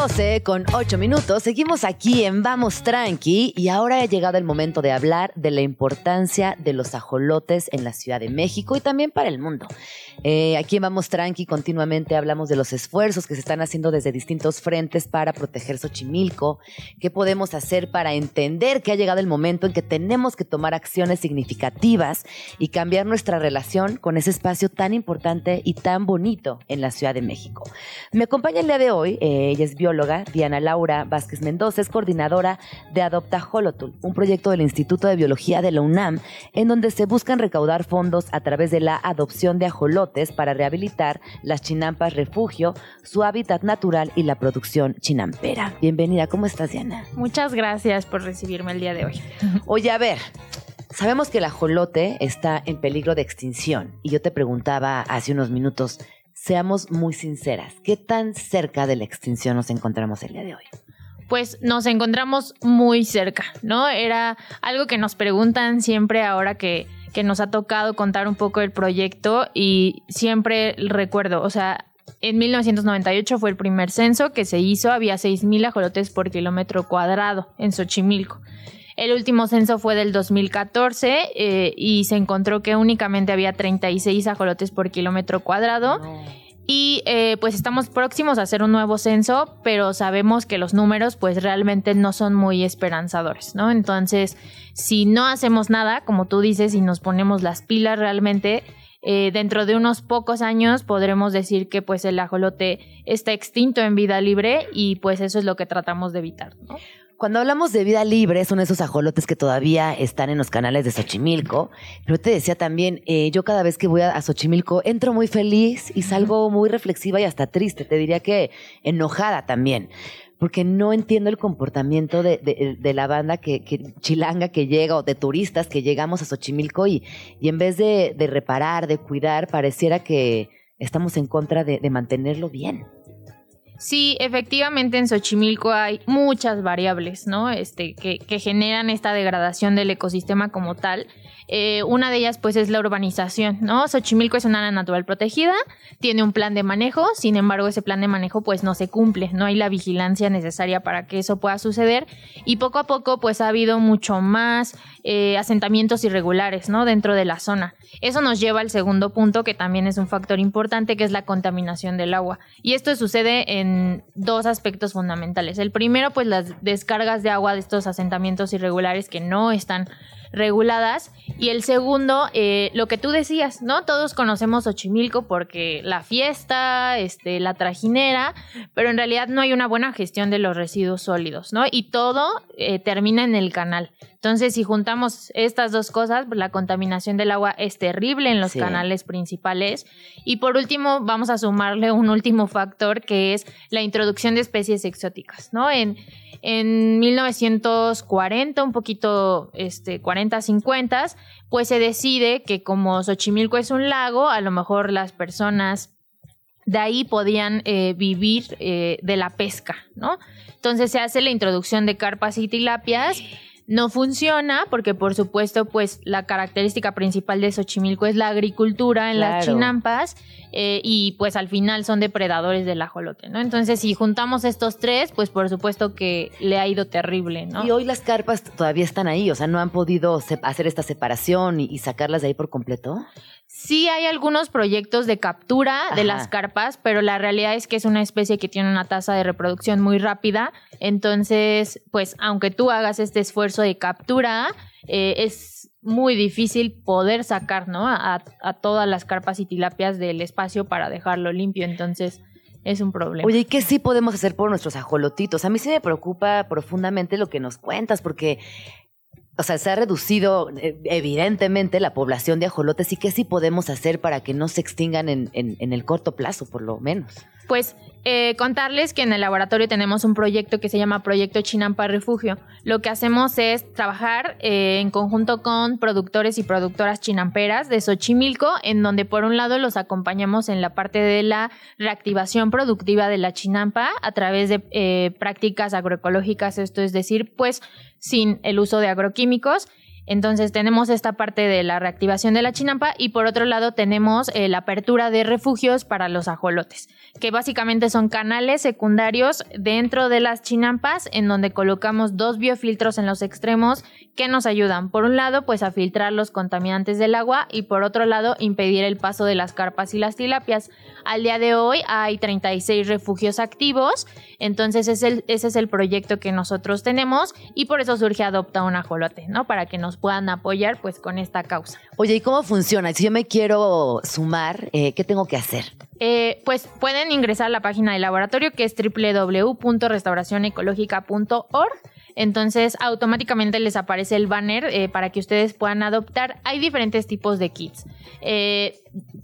Speaker 2: 12 con 8 minutos. Seguimos aquí en Vamos Tranqui y ahora ha llegado el momento de hablar de la importancia de los ajolotes en la Ciudad de México y también para el mundo. Eh, aquí en Vamos Tranqui continuamente hablamos de los esfuerzos que se están haciendo desde distintos frentes para proteger Xochimilco, qué podemos hacer para entender que ha llegado el momento en que tenemos que tomar acciones significativas y cambiar nuestra relación con ese espacio tan importante y tan bonito en la Ciudad de México. Me acompaña el día de hoy, eh, ella es bióloga, Diana Laura Vázquez Mendoza, es coordinadora de Adopta Holotul, un proyecto del Instituto de Biología de la UNAM, en donde se buscan recaudar fondos a través de la adopción de ajolotes para rehabilitar las chinampas refugio, su hábitat natural y la producción chinampera. Bienvenida, ¿cómo estás, Diana?
Speaker 14: Muchas gracias por recibirme el día de hoy.
Speaker 2: Oye, a ver, sabemos que el ajolote está en peligro de extinción y yo te preguntaba hace unos minutos, seamos muy sinceras, ¿qué tan cerca de la extinción nos encontramos el día de hoy?
Speaker 14: Pues nos encontramos muy cerca, ¿no? Era algo que nos preguntan siempre ahora que, que nos ha tocado contar un poco el proyecto y siempre recuerdo, o sea, en 1998 fue el primer censo que se hizo, había 6.000 ajolotes por kilómetro cuadrado en Xochimilco. El último censo fue del 2014 eh, y se encontró que únicamente había 36 ajolotes por kilómetro cuadrado. Y eh, pues estamos próximos a hacer un nuevo censo, pero sabemos que los números pues realmente no son muy esperanzadores, ¿no? Entonces, si no hacemos nada, como tú dices, y nos ponemos las pilas realmente, eh, dentro de unos pocos años podremos decir que pues el ajolote está extinto en vida libre y pues eso es lo que tratamos de evitar, ¿no?
Speaker 2: Cuando hablamos de vida libre, son esos ajolotes que todavía están en los canales de Xochimilco. Pero te decía también, eh, yo cada vez que voy a, a, Xochimilco entro muy feliz y salgo muy reflexiva y hasta triste. Te diría que enojada también. Porque no entiendo el comportamiento de, de, de la banda que, que, chilanga que llega o de turistas que llegamos a Xochimilco y, y en vez de, de reparar, de cuidar, pareciera que estamos en contra de, de mantenerlo bien.
Speaker 14: Sí, efectivamente en Xochimilco hay muchas variables, ¿no? Este, que, que generan esta degradación del ecosistema como tal. Eh, una de ellas, pues, es la urbanización, ¿no? Xochimilco es una área natural protegida, tiene un plan de manejo, sin embargo, ese plan de manejo, pues, no se cumple, no hay la vigilancia necesaria para que eso pueda suceder. Y poco a poco, pues, ha habido mucho más eh, asentamientos irregulares, ¿no? Dentro de la zona. Eso nos lleva al segundo punto, que también es un factor importante, que es la contaminación del agua. Y esto sucede en dos aspectos fundamentales. El primero, pues, las descargas de agua de estos asentamientos irregulares que no están reguladas. Y el segundo, eh, lo que tú decías, ¿no? Todos conocemos Xochimilco porque la fiesta, este, la trajinera, pero en realidad no hay una buena gestión de los residuos sólidos, ¿no? Y todo eh, termina en el canal. Entonces, si juntamos estas dos cosas, pues, la contaminación del agua es terrible en los sí. canales principales. Y por último, vamos a sumarle un último factor que es la introducción de especies exóticas, ¿no? En, en 1940, un poquito, este, 40, 50, pues se decide que como Xochimilco es un lago, a lo mejor las personas de ahí podían eh, vivir eh, de la pesca, ¿no? Entonces se hace la introducción de carpas y tilapias no funciona porque por supuesto pues la característica principal de Xochimilco es la agricultura en claro. las chinampas eh, y pues al final son depredadores del ajolote, ¿no? Entonces si juntamos estos tres pues por supuesto que le ha ido terrible, ¿no?
Speaker 2: Y hoy las carpas todavía están ahí, o sea, no han podido hacer esta separación y, y sacarlas de ahí por completo.
Speaker 14: Sí hay algunos proyectos de captura de
Speaker 2: Ajá.
Speaker 14: las carpas, pero la realidad es que es una especie que tiene una tasa de reproducción muy rápida. Entonces, pues aunque tú hagas este esfuerzo de captura, eh, es muy difícil poder sacar ¿no? a, a todas las carpas y tilapias del espacio para dejarlo limpio. Entonces, es un problema.
Speaker 2: Oye, ¿y qué sí podemos hacer por nuestros ajolotitos? A mí sí me preocupa profundamente lo que nos cuentas, porque, o sea, se ha reducido eh, evidentemente la población de ajolotes y qué sí podemos hacer para que no se extingan en, en- en el corto plazo, por lo menos.
Speaker 14: Pues eh, contarles que en el laboratorio tenemos un proyecto que se llama Proyecto Chinampa Refugio. Lo que hacemos es trabajar eh, en conjunto con productores y productoras chinamperas de Xochimilco, en donde por un lado los acompañamos en la parte de la reactivación productiva de la chinampa a través de eh, prácticas agroecológicas, esto es decir, pues sin el uso de agroquímicos. Entonces tenemos esta parte de la reactivación de la chinampa y por otro lado tenemos eh, la apertura de refugios para los ajolotes, que básicamente son canales secundarios dentro de las chinampas en donde colocamos dos biofiltros en los extremos que nos ayudan, por un lado, pues a filtrar los contaminantes del agua y por otro lado, impedir el paso de las carpas y las tilapias. Al día de hoy hay 36 refugios activos, entonces es el- ese es el proyecto que nosotros tenemos y por eso surge Adopta un Ajolote, ¿no? Para que nos puedan apoyar pues con esta causa.
Speaker 2: Oye, ¿y cómo funciona? Si yo me quiero sumar, eh, ¿qué tengo que hacer?
Speaker 14: Eh, pues pueden ingresar a la página del laboratorio que es www.restauracionecológica.org. Entonces automáticamente les aparece el banner eh, para que ustedes puedan adoptar. Hay diferentes tipos de kits. Eh,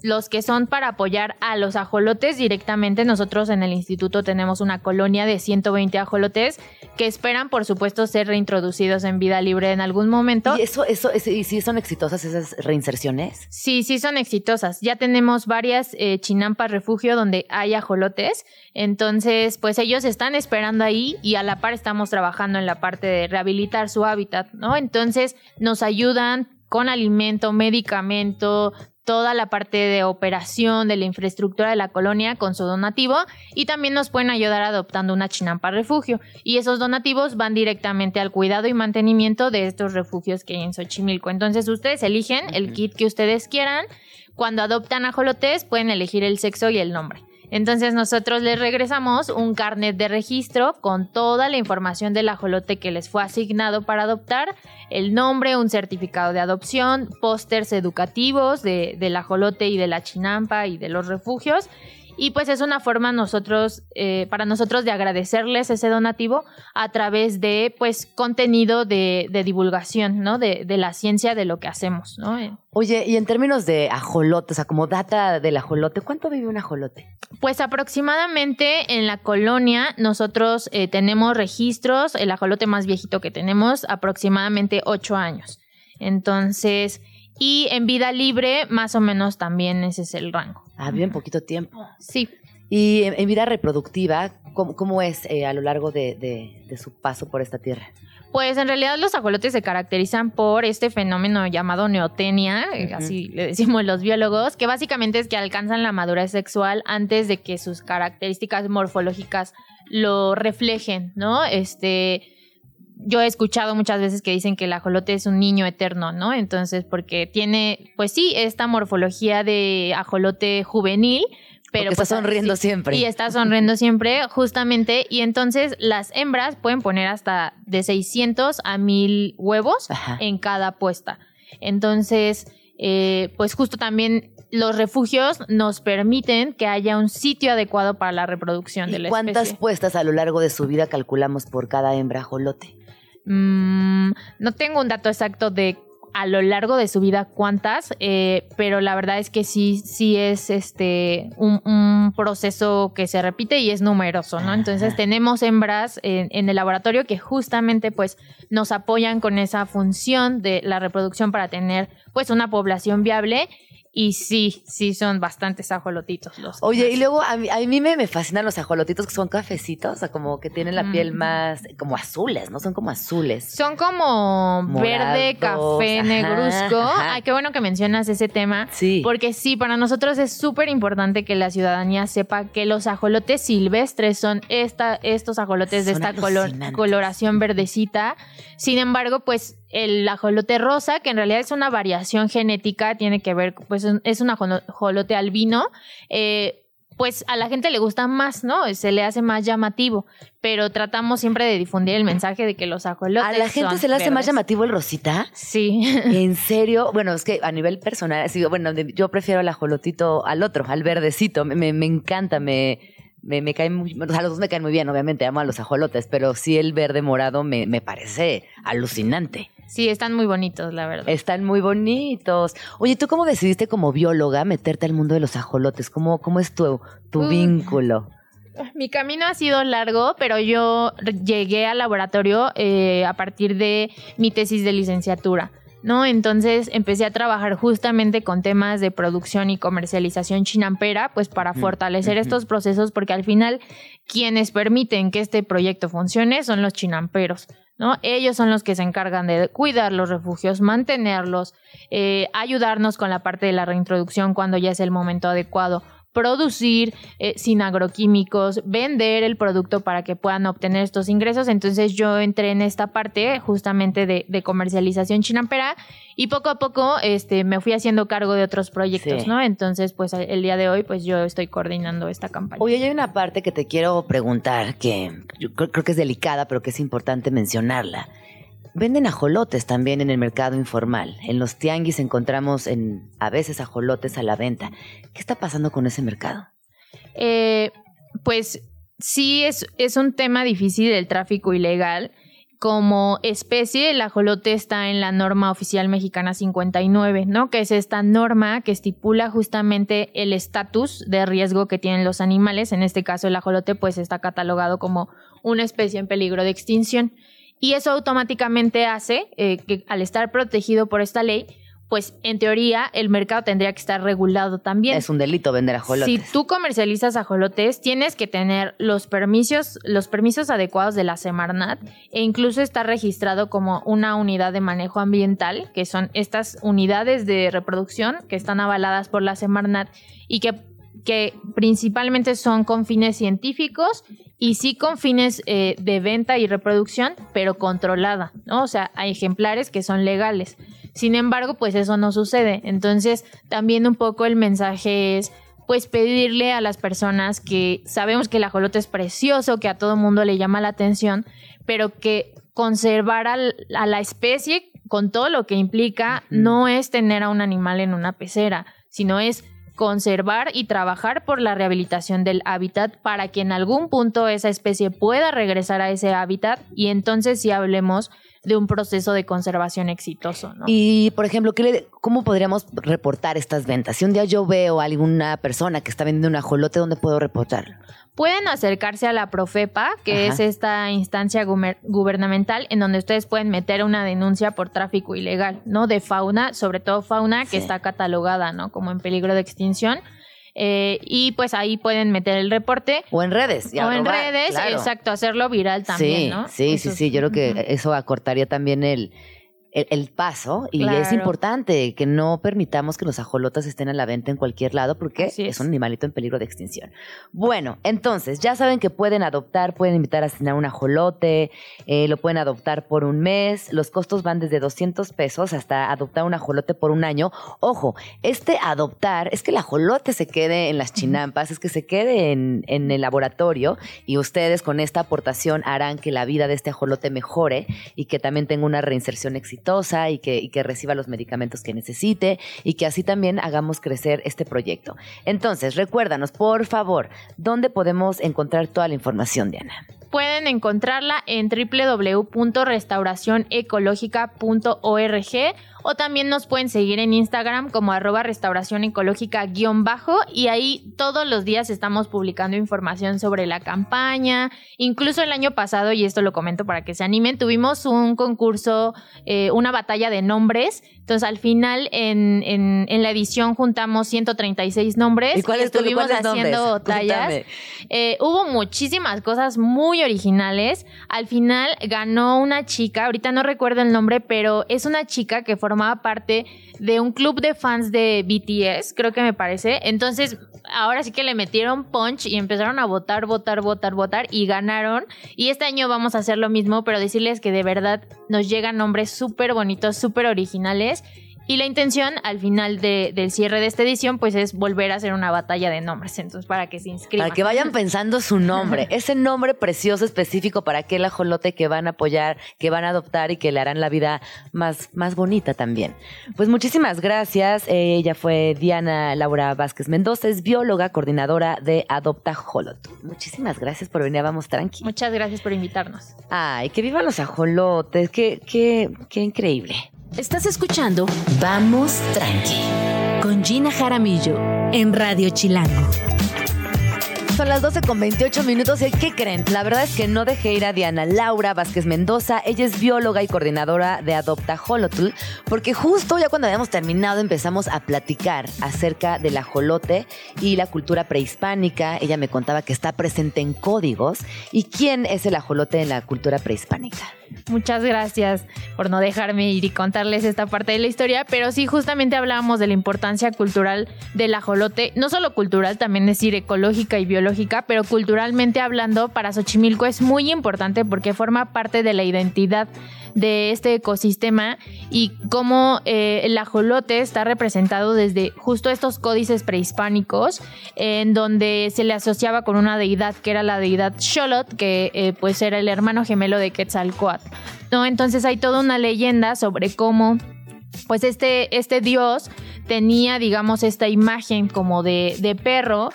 Speaker 14: los que son para apoyar a los ajolotes directamente. Nosotros en el instituto tenemos una colonia de 120 ajolotes que esperan, por supuesto, ser reintroducidos en vida libre en algún momento.
Speaker 2: ¿Y eso, eso, es- y si son exitosas esas reinserciones?
Speaker 14: Sí, sí son exitosas. Ya tenemos varias eh, chinampas refugio donde hay ajolotes. Entonces, pues ellos están esperando ahí y a la par estamos trabajando en la parte de rehabilitar su hábitat, ¿no? Entonces, nos ayudan con alimento, medicamento, toda la parte de operación de la infraestructura de la colonia con su donativo y también nos pueden ayudar adoptando una chinampa refugio y esos donativos van directamente al cuidado y mantenimiento de estos refugios que hay en Xochimilco. Entonces ustedes eligen el kit que ustedes quieran. Cuando adoptan ajolotes pueden elegir el sexo y el nombre. Entonces nosotros les regresamos un carnet de registro con toda la información del ajolote que les fue asignado para adoptar, el nombre, un certificado de adopción, pósters educativos de- del ajolote y de la chinampa y de los refugios. Y pues es una forma nosotros, eh, para nosotros de agradecerles ese donativo a través de pues contenido de, de divulgación, ¿no? De, de la ciencia de lo que hacemos, ¿no? Eh,
Speaker 2: Oye, y en términos de ajolote, o sea, como data del ajolote, ¿cuánto vive un ajolote?
Speaker 14: Pues aproximadamente en la colonia nosotros eh, tenemos registros, el ajolote más viejito que tenemos, aproximadamente ocho años. Entonces, y en vida libre, más o menos también ese es el rango.
Speaker 2: Ah, vive en poquito tiempo.
Speaker 14: Sí.
Speaker 2: Y en, en vida reproductiva, ¿cómo, cómo es eh, a lo largo de, de- de su paso por esta tierra?
Speaker 14: Pues en realidad los ajolotes se caracterizan por este fenómeno llamado neotenia, eh, así le decimos los biólogos, que básicamente es que alcanzan la madurez sexual antes de que sus características morfológicas lo reflejen, ¿no? Este, yo he escuchado muchas veces que dicen que el ajolote es un niño eterno, ¿no? Entonces, porque tiene, pues sí, esta morfología de ajolote juvenil, pero
Speaker 2: Porque está
Speaker 14: pues,
Speaker 2: sonriendo
Speaker 14: sí,
Speaker 2: siempre.
Speaker 14: Y está sonriendo siempre, justamente. Y entonces las hembras pueden poner hasta de 600 a 1000 huevos en cada puesta. Entonces, eh, pues justo también los refugios nos permiten que haya un sitio adecuado para la reproducción de
Speaker 2: ¿Y
Speaker 14: la
Speaker 2: cuántas
Speaker 14: especie.
Speaker 2: puestas a lo largo de su vida calculamos por cada hembra ajolote?
Speaker 14: Mm, no tengo un dato exacto de a lo largo de su vida cuántas, eh, pero la verdad es que sí, sí es este un, un proceso que se repite y es numeroso, ¿no? Entonces tenemos hembras en, en el laboratorio que justamente pues nos apoyan con esa función de la reproducción para tener pues una población viable y sí, sí son bastantes ajolotitos los.
Speaker 2: Oye, y luego a mí, a mí me, me fascinan los ajolotitos que son cafecitos, o sea, como que tienen la piel más, como azules, ¿no? Son como azules.
Speaker 14: Son como verde, café,
Speaker 2: ajá,
Speaker 14: negruzco.
Speaker 2: ajá.
Speaker 14: Ay, qué bueno que mencionas ese tema.
Speaker 2: Sí.
Speaker 14: Porque sí, para nosotros es súper importante que la ciudadanía sepa que los ajolotes silvestres son esta, estos ajolotes de esta color- coloración verdecita. Sin embargo, pues el ajolote rosa, que en realidad es una variación genética, tiene que ver, pues es un ajolote albino. Eh, pues a la gente le gusta más, ¿no? Se le hace más llamativo, pero tratamos siempre de difundir el mensaje de que los ajolotes.
Speaker 2: ¿A la gente
Speaker 14: son
Speaker 2: se le hace más llamativo el rosita?
Speaker 14: Sí.
Speaker 2: ¿En serio? Bueno, es que a nivel personal, así, bueno, yo prefiero al ajolotito al otro, al verdecito. Me, me- me encanta, me, me, me cae muy, o sea, los dos me caen muy bien, obviamente, amo a los ajolotes, pero sí el verde morado me, me parece alucinante.
Speaker 14: Sí, están muy bonitos, la verdad.
Speaker 2: Están muy bonitos. Oye, ¿tú cómo decidiste como bióloga meterte al mundo de los ajolotes? ¿Cómo, cómo es tu, tu vínculo?
Speaker 14: Mi camino ha sido largo, pero yo llegué al laboratorio eh, a partir de mi tesis de licenciatura. ¿No? Entonces empecé a trabajar justamente con temas de producción y comercialización chinampera, pues para
Speaker 2: Mm,
Speaker 14: fortalecer estos procesos, porque al final quienes permiten que este proyecto funcione son los chinamperos, ¿no? Ellos son los que se encargan de cuidar los refugios, mantenerlos, eh, ayudarnos con la parte de la reintroducción cuando ya es el momento adecuado producir eh, sin agroquímicos, vender el producto para que puedan obtener estos ingresos. Entonces yo entré en esta parte justamente de, de comercialización chinampera y poco a poco este, me fui haciendo cargo de otros proyectos,
Speaker 2: Sí.
Speaker 14: ¿no? Entonces pues el día de hoy pues yo estoy coordinando esta campaña.
Speaker 2: Oye, hay una parte que te quiero preguntar que yo creo, creo que es delicada, pero que es importante mencionarla. Venden ajolotes también en el mercado informal. En los tianguis encontramos en, a veces ajolotes a la venta. ¿Qué está pasando con ese mercado?
Speaker 14: Eh, pues sí es, es un tema difícil el tráfico ilegal. Como especie, el ajolote está en la norma oficial mexicana 59, ¿no? Que es esta norma que estipula justamente el estatus de riesgo que tienen los animales. En este caso, el ajolote, pues está catalogado como una especie en peligro de extinción. Y eso automáticamente hace eh, que al estar protegido por esta ley, pues en teoría el mercado tendría que estar regulado también.
Speaker 2: Es un delito vender ajolotes.
Speaker 14: Si tú comercializas ajolotes, tienes que tener los permisos, los permisos adecuados de la Semarnat e incluso está registrado como una unidad de manejo ambiental, que son estas unidades de reproducción que están avaladas por la Semarnat y que, que principalmente son con fines científicos y sí con fines eh, de venta y reproducción, pero controlada, ¿no? O sea, hay ejemplares que son legales. Sin embargo, pues eso no sucede. Entonces, también un poco el mensaje es pues pedirle a las personas que sabemos que el ajolote es precioso, que a todo mundo le llama la atención, pero que conservar al- a la especie con todo lo que implica no es tener a un animal en una pecera, sino es conservar y trabajar por la rehabilitación del hábitat para que en algún punto esa especie pueda regresar a ese hábitat y entonces sí hablemos de un proceso de conservación exitoso.
Speaker 2: Y, por ejemplo, ¿qué le- ¿cómo podríamos reportar estas ventas? Si un día yo veo a alguna persona que está vendiendo un ajolote, ¿dónde puedo reportarlo?
Speaker 14: Pueden acercarse a la Profepa, que
Speaker 2: Ajá.
Speaker 14: es esta instancia gubernamental en donde ustedes pueden meter una denuncia por tráfico ilegal, ¿no? De fauna, sobre todo fauna que
Speaker 2: Sí.
Speaker 14: está catalogada, ¿no? Como en peligro de extinción. Eh, y pues ahí pueden meter el reporte.
Speaker 2: O en redes.
Speaker 14: O en redes,
Speaker 2: claro.
Speaker 14: exacto, hacerlo viral también,
Speaker 2: sí,
Speaker 14: ¿no?
Speaker 2: Sí,
Speaker 14: Eso
Speaker 2: sí, sí. Yo creo que eso acortaría también el, el, el paso. Y es importante que no permitamos que los ajolotas estén a la venta en cualquier lado porque es. un animalito en peligro de extinción. Bueno, entonces, ya saben que pueden adoptar, pueden invitar a cenar un ajolote, eh, lo pueden adoptar por un mes. Los costos van desde 200 pesos hasta adoptar un ajolote por un año. Ojo, este adoptar es que el ajolote se quede en las chinampas, es que se quede en, en el laboratorio y ustedes con esta aportación harán que la vida de este ajolote mejore y que también tenga una reinserción exitosa y que, reciba los medicamentos que necesite y que así también hagamos crecer este proyecto. Entonces, recuérdanos, por favor, ¿dónde podemos encontrar toda la información, Diana?
Speaker 14: Pueden encontrarla en www.restauracionecológica.org o también nos pueden seguir en Instagram como arroba restauración ecológica guion bajo y ahí todos los días estamos publicando información sobre la campaña. Incluso el año pasado, y esto lo comento para que se animen, tuvimos un concurso, eh, una batalla de nombres. Entonces al final en, en- en la edición juntamos 136 nombres
Speaker 2: ¿Y cuáles-
Speaker 14: estuvimos haciendo tallas. Eh, hubo muchísimas cosas muy originales. Al final ganó una chica, ahorita no recuerdo el nombre, pero es una chica que formaba parte de un club de fans de BTS, creo que me parece. Entonces, ahora sí que le metieron punch y empezaron a votar, votar, votar, votar y ganaron. Y este año vamos a hacer lo mismo, pero decirles que de verdad nos llegan nombres súper bonitos, súper originales y la intención al final de- del cierre de esta edición, pues es volver a hacer una batalla de nombres. Entonces, para que se inscriban.
Speaker 2: Para que vayan pensando su nombre, ese nombre precioso específico para aquel ajolote que van a apoyar, que van a adoptar y que le harán la vida más, más bonita también. Pues muchísimas gracias. Eh, Ella fue Diana Laura Vázquez Mendoza, es bióloga, coordinadora de Adopta Jolot. Muchísimas gracias por venir a Vamos Tranqui.
Speaker 14: Muchas gracias por invitarnos.
Speaker 2: Ay, que vivan los ajolotes, qué, qué, qué increíble.
Speaker 1: Estás escuchando Vamos Tranqui con Gina Jaramillo en Radio Chilango.
Speaker 2: Son las 12 con 28 minutos y ¿qué creen? La verdad es que no dejé ir a Diana Laura Vázquez Mendoza. Ella es bióloga y coordinadora de Adopta Holotl, porque justo ya cuando habíamos terminado empezamos a platicar acerca del ajolote y la cultura prehispánica. Ella me contaba que está presente en códigos. ¿Y quién es el ajolote en la cultura prehispánica?
Speaker 14: Muchas gracias por no dejarme ir y contarles esta parte de la historia, pero sí, justamente hablábamos de la importancia cultural del ajolote, no solo cultural, también decir ecológica y biológica, pero culturalmente hablando, para Xochimilco es muy importante porque forma parte de la identidad de este ecosistema y cómo eh, el ajolote está representado desde justo estos códices prehispánicos en donde se le asociaba con una deidad que era la deidad Xolotl, que eh, pues era el hermano gemelo de Quetzalcoatl. ¿no? Entonces hay toda una leyenda sobre cómo pues este, este dios tenía, digamos, esta imagen como de, de perro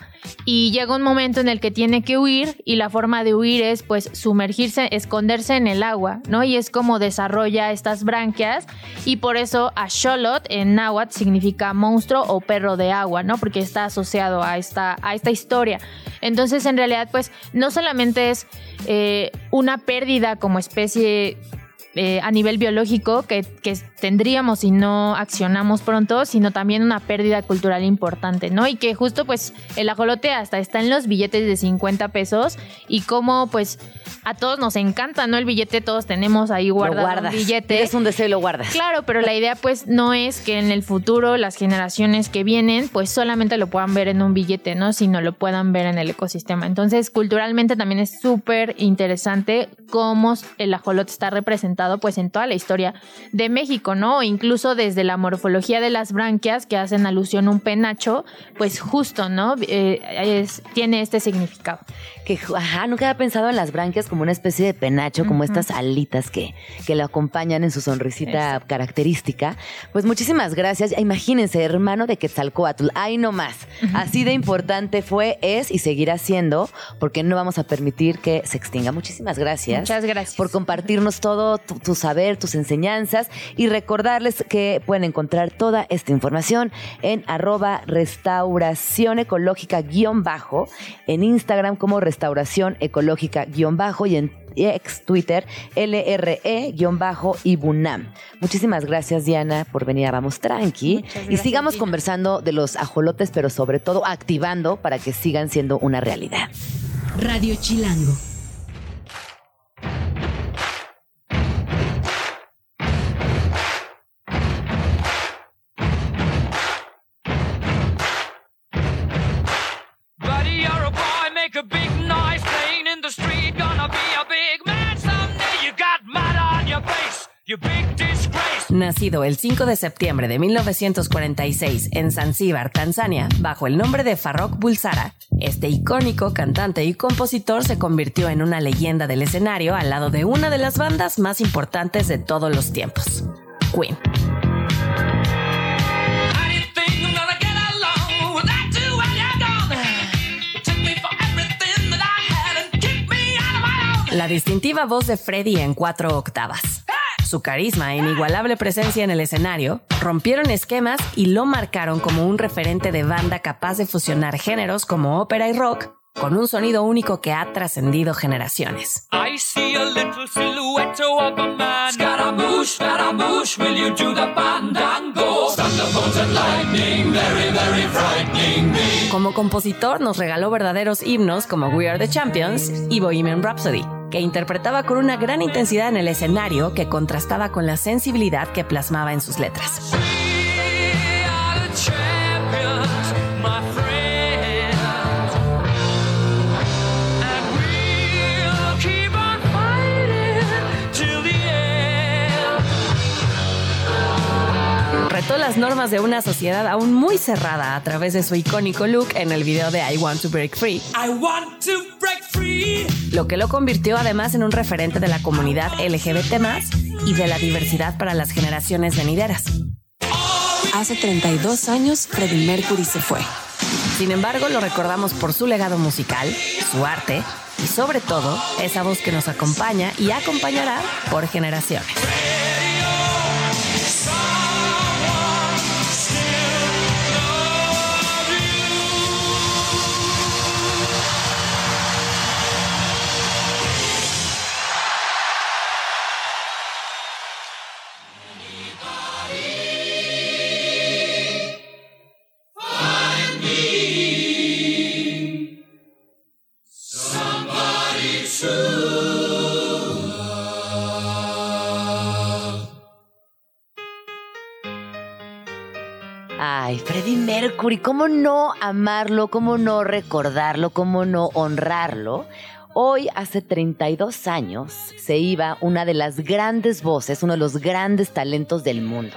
Speaker 14: y llega un momento en el que tiene que huir y la forma de huir es pues sumergirse, esconderse en el agua, ¿no? Y es como desarrolla estas branquias y por eso a Xolotl en náhuatl significa monstruo o perro de agua, ¿no? Porque está asociado a esta, a esta historia. Entonces en realidad pues no solamente es eh, una pérdida como especie eh, a nivel biológico que, que tendríamos si no accionamos pronto, sino también una pérdida cultural importante, ¿no? Y que justo pues el ajolote hasta está en los billetes de 50 pesos y como pues a todos nos encanta, ¿no? El billete todos tenemos ahí guardado
Speaker 2: lo guardas.
Speaker 14: un billete.
Speaker 2: Es un deseo y lo guardas.
Speaker 14: Claro, pero la idea pues no es que en el futuro las generaciones que vienen pues solamente lo puedan ver en un billete, ¿no? Sino lo puedan ver en el ecosistema. Entonces, culturalmente también es súper interesante cómo el ajolote está representado pues en toda la historia de México, ¿no? Incluso desde la morfología de las branquias que hacen alusión a un penacho, pues justo, ¿no? Eh, es- tiene este significado.
Speaker 2: Que, ajá, nunca había pensado en las branquias como una especie de penacho, como estas alitas que, que lo acompañan en su sonrisita característica. Pues muchísimas gracias. Imagínense, hermano de Quetzalcoatl, ahí nomás. Así de importante fue, es y seguirá siendo, porque no vamos a permitir que se extinga. Muchísimas gracias.
Speaker 14: Muchas gracias.
Speaker 2: Por compartirnos todo tu, tu saber, tus enseñanzas y recordarles que pueden encontrar toda esta información en arroba restauración ecológica guion bajo, en Instagram como restauración ecológica guion bajo y en ex Twitter LRE guion bajo y Bunam. Muchísimas gracias Diana por venir a Vamos Tranqui y sigamos
Speaker 14: Gina.
Speaker 2: conversando de los ajolotes, pero sobre todo activando para que sigan siendo una realidad.
Speaker 1: Radio Chilango.
Speaker 18: Nacido el 5 de septiembre de 1946 en Zanzíbar, Tanzania, bajo el nombre de Farrokh Bulsara, este icónico cantante y compositor se convirtió en una leyenda del escenario al lado de una de las bandas más importantes de todos los tiempos, Queen. La distintiva voz de Freddie en cuatro octavas. Su carisma e inigualable presencia en el escenario rompieron esquemas y lo marcaron como un referente de banda capaz de fusionar géneros como ópera y rock con un sonido único que ha trascendido generaciones. Como compositor nos regaló verdaderos himnos como We Are the Champions y Bohemian Rhapsody, que interpretaba con una gran intensidad en el escenario que contrastaba con la sensibilidad que plasmaba en sus letras. retó las normas de una sociedad aún muy cerrada a través de su icónico look en el video de I Want to Break Free. Lo que lo convirtió además en un referente de la comunidad LGBT y de la diversidad para las generaciones venideras. Hace 32 años, Freddie Mercury se fue. Sin embargo, lo recordamos por su legado musical, su arte y sobre todo esa voz que nos acompaña y acompañará por generaciones.
Speaker 2: ¿Cómo no amarlo? ¿Cómo no recordarlo? ¿Cómo no honrarlo? Hoy, hace 32 años, se iba una de las grandes voces, uno de los grandes talentos del mundo.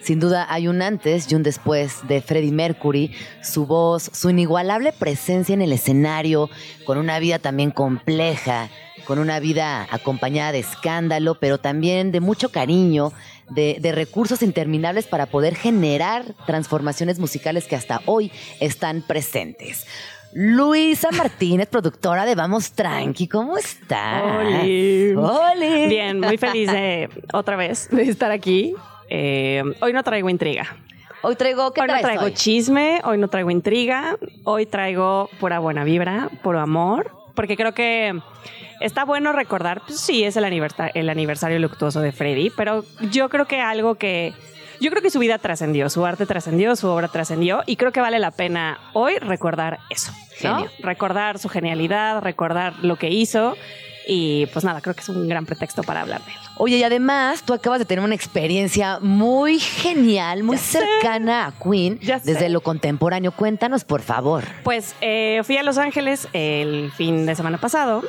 Speaker 2: Sin duda hay un antes y un después de Freddie Mercury, su voz, su inigualable presencia en el escenario, con una vida también compleja, con una vida acompañada de escándalo, pero también de mucho cariño, de, de recursos interminables para poder generar transformaciones musicales que hasta hoy están presentes. Luisa Martínez, productora de Vamos Tranqui, ¿cómo estás?
Speaker 3: Oli.
Speaker 2: Oli.
Speaker 3: Bien, muy feliz de otra vez de estar aquí. Eh, hoy no traigo intriga.
Speaker 2: Hoy traigo, ¿qué
Speaker 3: Hoy no traigo
Speaker 2: hoy?
Speaker 3: chisme, hoy no traigo intriga, hoy traigo pura buena vibra, puro amor, porque creo que está bueno recordar, pues sí, es el aniversario, el aniversario luctuoso de Freddy, pero yo creo que algo que... Yo creo que su vida trascendió, su arte trascendió, su obra trascendió y creo que vale la pena hoy recordar eso. ¿no? Recordar su genialidad, recordar lo que hizo y pues nada, creo que es un gran pretexto para hablar de él.
Speaker 2: Oye, y además tú acabas de tener una experiencia muy genial, muy cercana a Queen, desde lo contemporáneo. Cuéntanos, por favor.
Speaker 3: Pues eh, fui a Los Ángeles el fin de semana pasado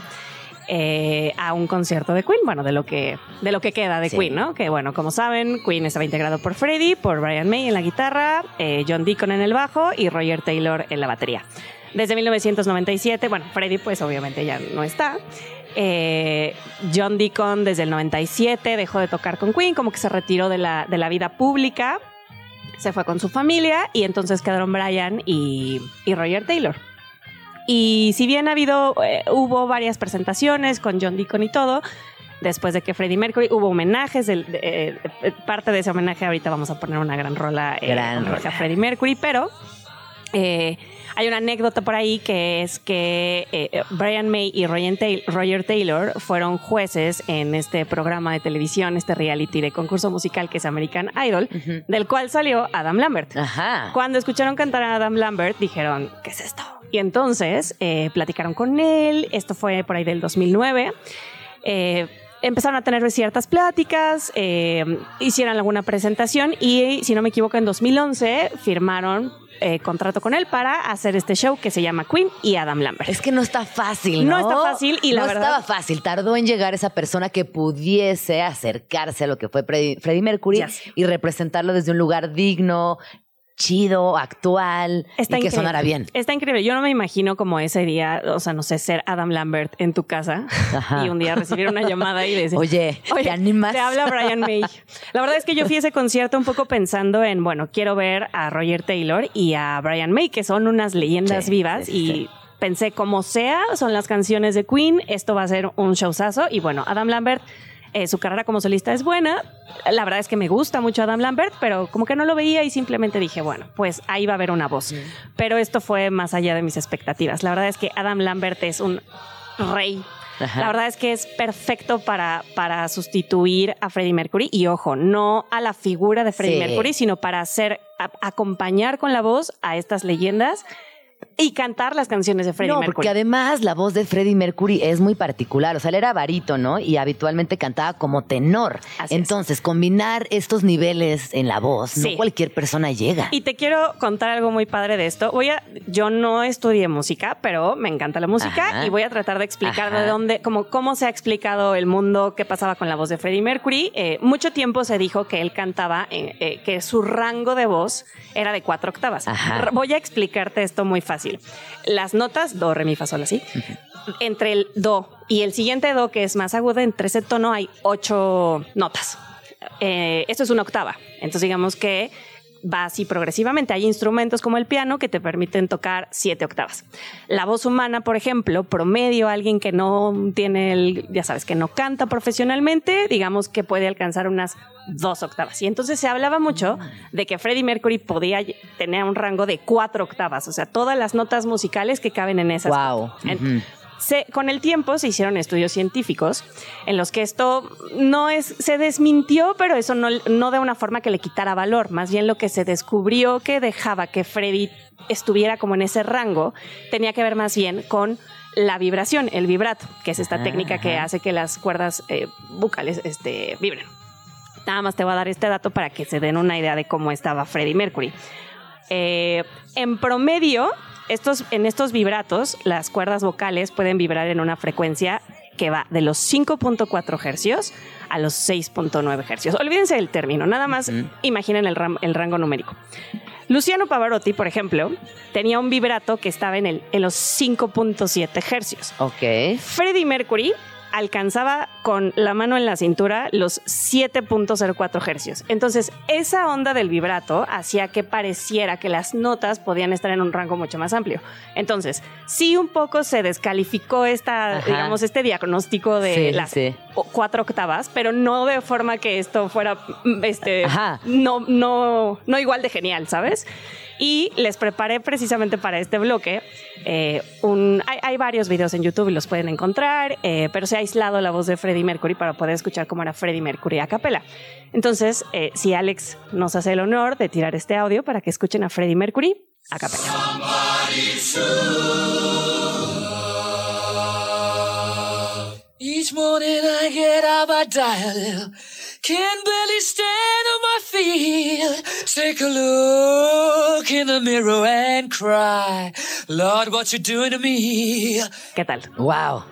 Speaker 3: eh, a un concierto de Queen, bueno, de lo que, de lo que queda de
Speaker 2: Sí.
Speaker 3: Queen, ¿no? Que bueno, como saben, Queen estaba integrado por Freddie, por Brian May en la guitarra, eh, John Deacon en el bajo y Roger Taylor en la batería. Desde 1997, bueno, Freddie pues obviamente ya no está. Eh, John Deacon desde el 97 dejó de tocar con Queen, como que se retiró de la, de la vida pública, se fue con su familia y entonces quedaron Brian y, y Roger Taylor. Y si bien ha habido, eh, hubo varias presentaciones con John Deacon y todo, después de que Freddie Mercury hubo homenajes, eh, parte de ese homenaje ahorita vamos a poner una gran rola
Speaker 2: Gran
Speaker 3: homenaje a
Speaker 2: rola.
Speaker 3: Freddie Mercury, pero eh, hay una anécdota por ahí que es que eh, Brian May y Roger Taylor, fueron jueces en este programa de televisión, este reality de concurso musical que es American Idol, del cual salió Adam Lambert. Cuando escucharon cantar a Adam Lambert, dijeron, ¿qué es esto? Y entonces eh, platicaron con él, esto fue por ahí del 2009. Eh, empezaron a tener ciertas pláticas, eh, hicieron alguna presentación y, si no me equivoco, en 2011 firmaron eh, contrato con él para hacer este show que se llama Queen y Adam Lambert.
Speaker 2: Es que no está fácil, ¿no?
Speaker 3: No está fácil y la
Speaker 2: no
Speaker 3: verdad-
Speaker 2: estaba fácil. Tardó en llegar esa persona que pudiese acercarse a lo que fue Freddie, Mercury y representarlo desde un lugar digno, chido, actual
Speaker 3: Está
Speaker 2: y que
Speaker 3: increíble.
Speaker 2: sonara bien.
Speaker 3: Está increíble. Yo no me imagino como ese día, o sea, no sé, ser Adam Lambert en tu casa
Speaker 2: Ajá.
Speaker 3: y un día recibir una llamada y decir,
Speaker 2: Oye, ¿te animas?
Speaker 3: Te habla Brian May. La verdad es que yo fui a ese concierto un poco pensando en, bueno, quiero ver a Roger Taylor y a Brian May, que son unas leyendas
Speaker 2: Sí,
Speaker 3: vivas
Speaker 2: sí,
Speaker 3: y
Speaker 2: sí.
Speaker 3: pensé como sea, son las canciones de Queen, esto va a ser un showzazo y bueno, Adam Lambert eh, su carrera como solista es buena. La verdad es que me gusta mucho Adam Lambert, pero como que no lo veía y simplemente dije, bueno, pues ahí va a haber una voz. Pero esto fue más allá de mis expectativas. La verdad es que Adam Lambert es un rey.
Speaker 2: Ajá.
Speaker 3: La verdad es que es perfecto para, para sustituir a Freddie Mercury y ojo, no a la figura de Freddie
Speaker 2: Sí.
Speaker 3: Mercury, sino para hacer, a- acompañar con la voz a estas leyendas y cantar las canciones de Freddie
Speaker 2: no,
Speaker 3: Mercury.
Speaker 2: porque además la voz de Freddie Mercury es muy particular. O sea, él era barítono y habitualmente cantaba como tenor. Entonces, combinar estos niveles en la voz,
Speaker 3: Sí.
Speaker 2: no cualquier persona llega.
Speaker 3: Y te quiero contar algo muy padre de esto. Voy a, yo no estudié música, pero me encanta la música
Speaker 2: Ajá.
Speaker 3: y voy a tratar de explicar
Speaker 2: Ajá.
Speaker 3: de dónde, como cómo se ha explicado el mundo, qué pasaba con la voz de Freddie Mercury. Eh, mucho tiempo se dijo que él cantaba, eh, eh, que su rango de voz era de cuatro octavas.
Speaker 2: Ajá.
Speaker 3: Voy a explicarte esto muy fácil. Las notas do, re, mi, fa, sol, así. Entre el do y el siguiente do, que es más agudo, entre ese tono hay ocho notas. Eh, esto es una octava. Entonces, digamos que va así progresivamente. Hay instrumentos como el piano que te permiten tocar siete octavas. La voz humana, por ejemplo, promedio, alguien que no tiene el, ya sabes, que no canta profesionalmente, digamos que puede alcanzar unas dos octavas. Y entonces se hablaba mucho de que Freddie Mercury podía tener un rango de cuatro octavas, o sea, todas las notas musicales que caben en esas.
Speaker 2: Wow.
Speaker 3: Se- con el tiempo se hicieron estudios científicos en los que esto no es, se desmintió, pero eso no, no de una forma que le quitara valor. Más bien lo que se descubrió que dejaba que Freddy estuviera como en ese rango tenía que ver más bien con la vibración, el vibrato, que es esta
Speaker 2: Ajá,
Speaker 3: técnica que hace que las cuerdas eh, bucales este, vibren. Nada más te voy a dar este dato para que se den una idea de cómo estaba Freddie Mercury. Eh, en promedio, estos, en estos vibratos, las cuerdas vocales pueden vibrar en una frecuencia que va de los 5.4 hercios a los 6.9 hercios. Olvídense del término, nada más imaginen el, ram- el rango numérico. Luciano Pavarotti, por ejemplo, tenía un vibrato que estaba en, el, en los 5.7 hercios.
Speaker 2: Ok.
Speaker 3: Freddie Mercury alcanzaba con la mano en la cintura los 7.04 hercios. Entonces, esa onda del vibrato hacía que pareciera que las notas podían estar en un rango mucho más amplio. Entonces, sí un poco se descalificó esta,
Speaker 2: Ajá.
Speaker 3: digamos, este diagnóstico de
Speaker 2: Sí,
Speaker 3: las
Speaker 2: sí.
Speaker 3: cuatro octavas, pero no de forma que esto fuera mm, este
Speaker 2: Ajá.
Speaker 3: no, no, no igual de genial, ¿sabes? Y les preparé precisamente para este bloque eh, un. Hay, varios videos en YouTube y los pueden encontrar, eh, pero se ha aislado la voz de Freddie Mercury para poder escuchar cómo era Freddie Mercury a capela. Entonces, eh, si Alex nos hace el honor de tirar este audio para que escuchen a Freddie Mercury a capela.
Speaker 11: Each morning I get out my dial Can barely stand on my feet Take a look in the mirror and cry Lord, what you doing to me
Speaker 3: ¿Qué tal?
Speaker 2: Wow.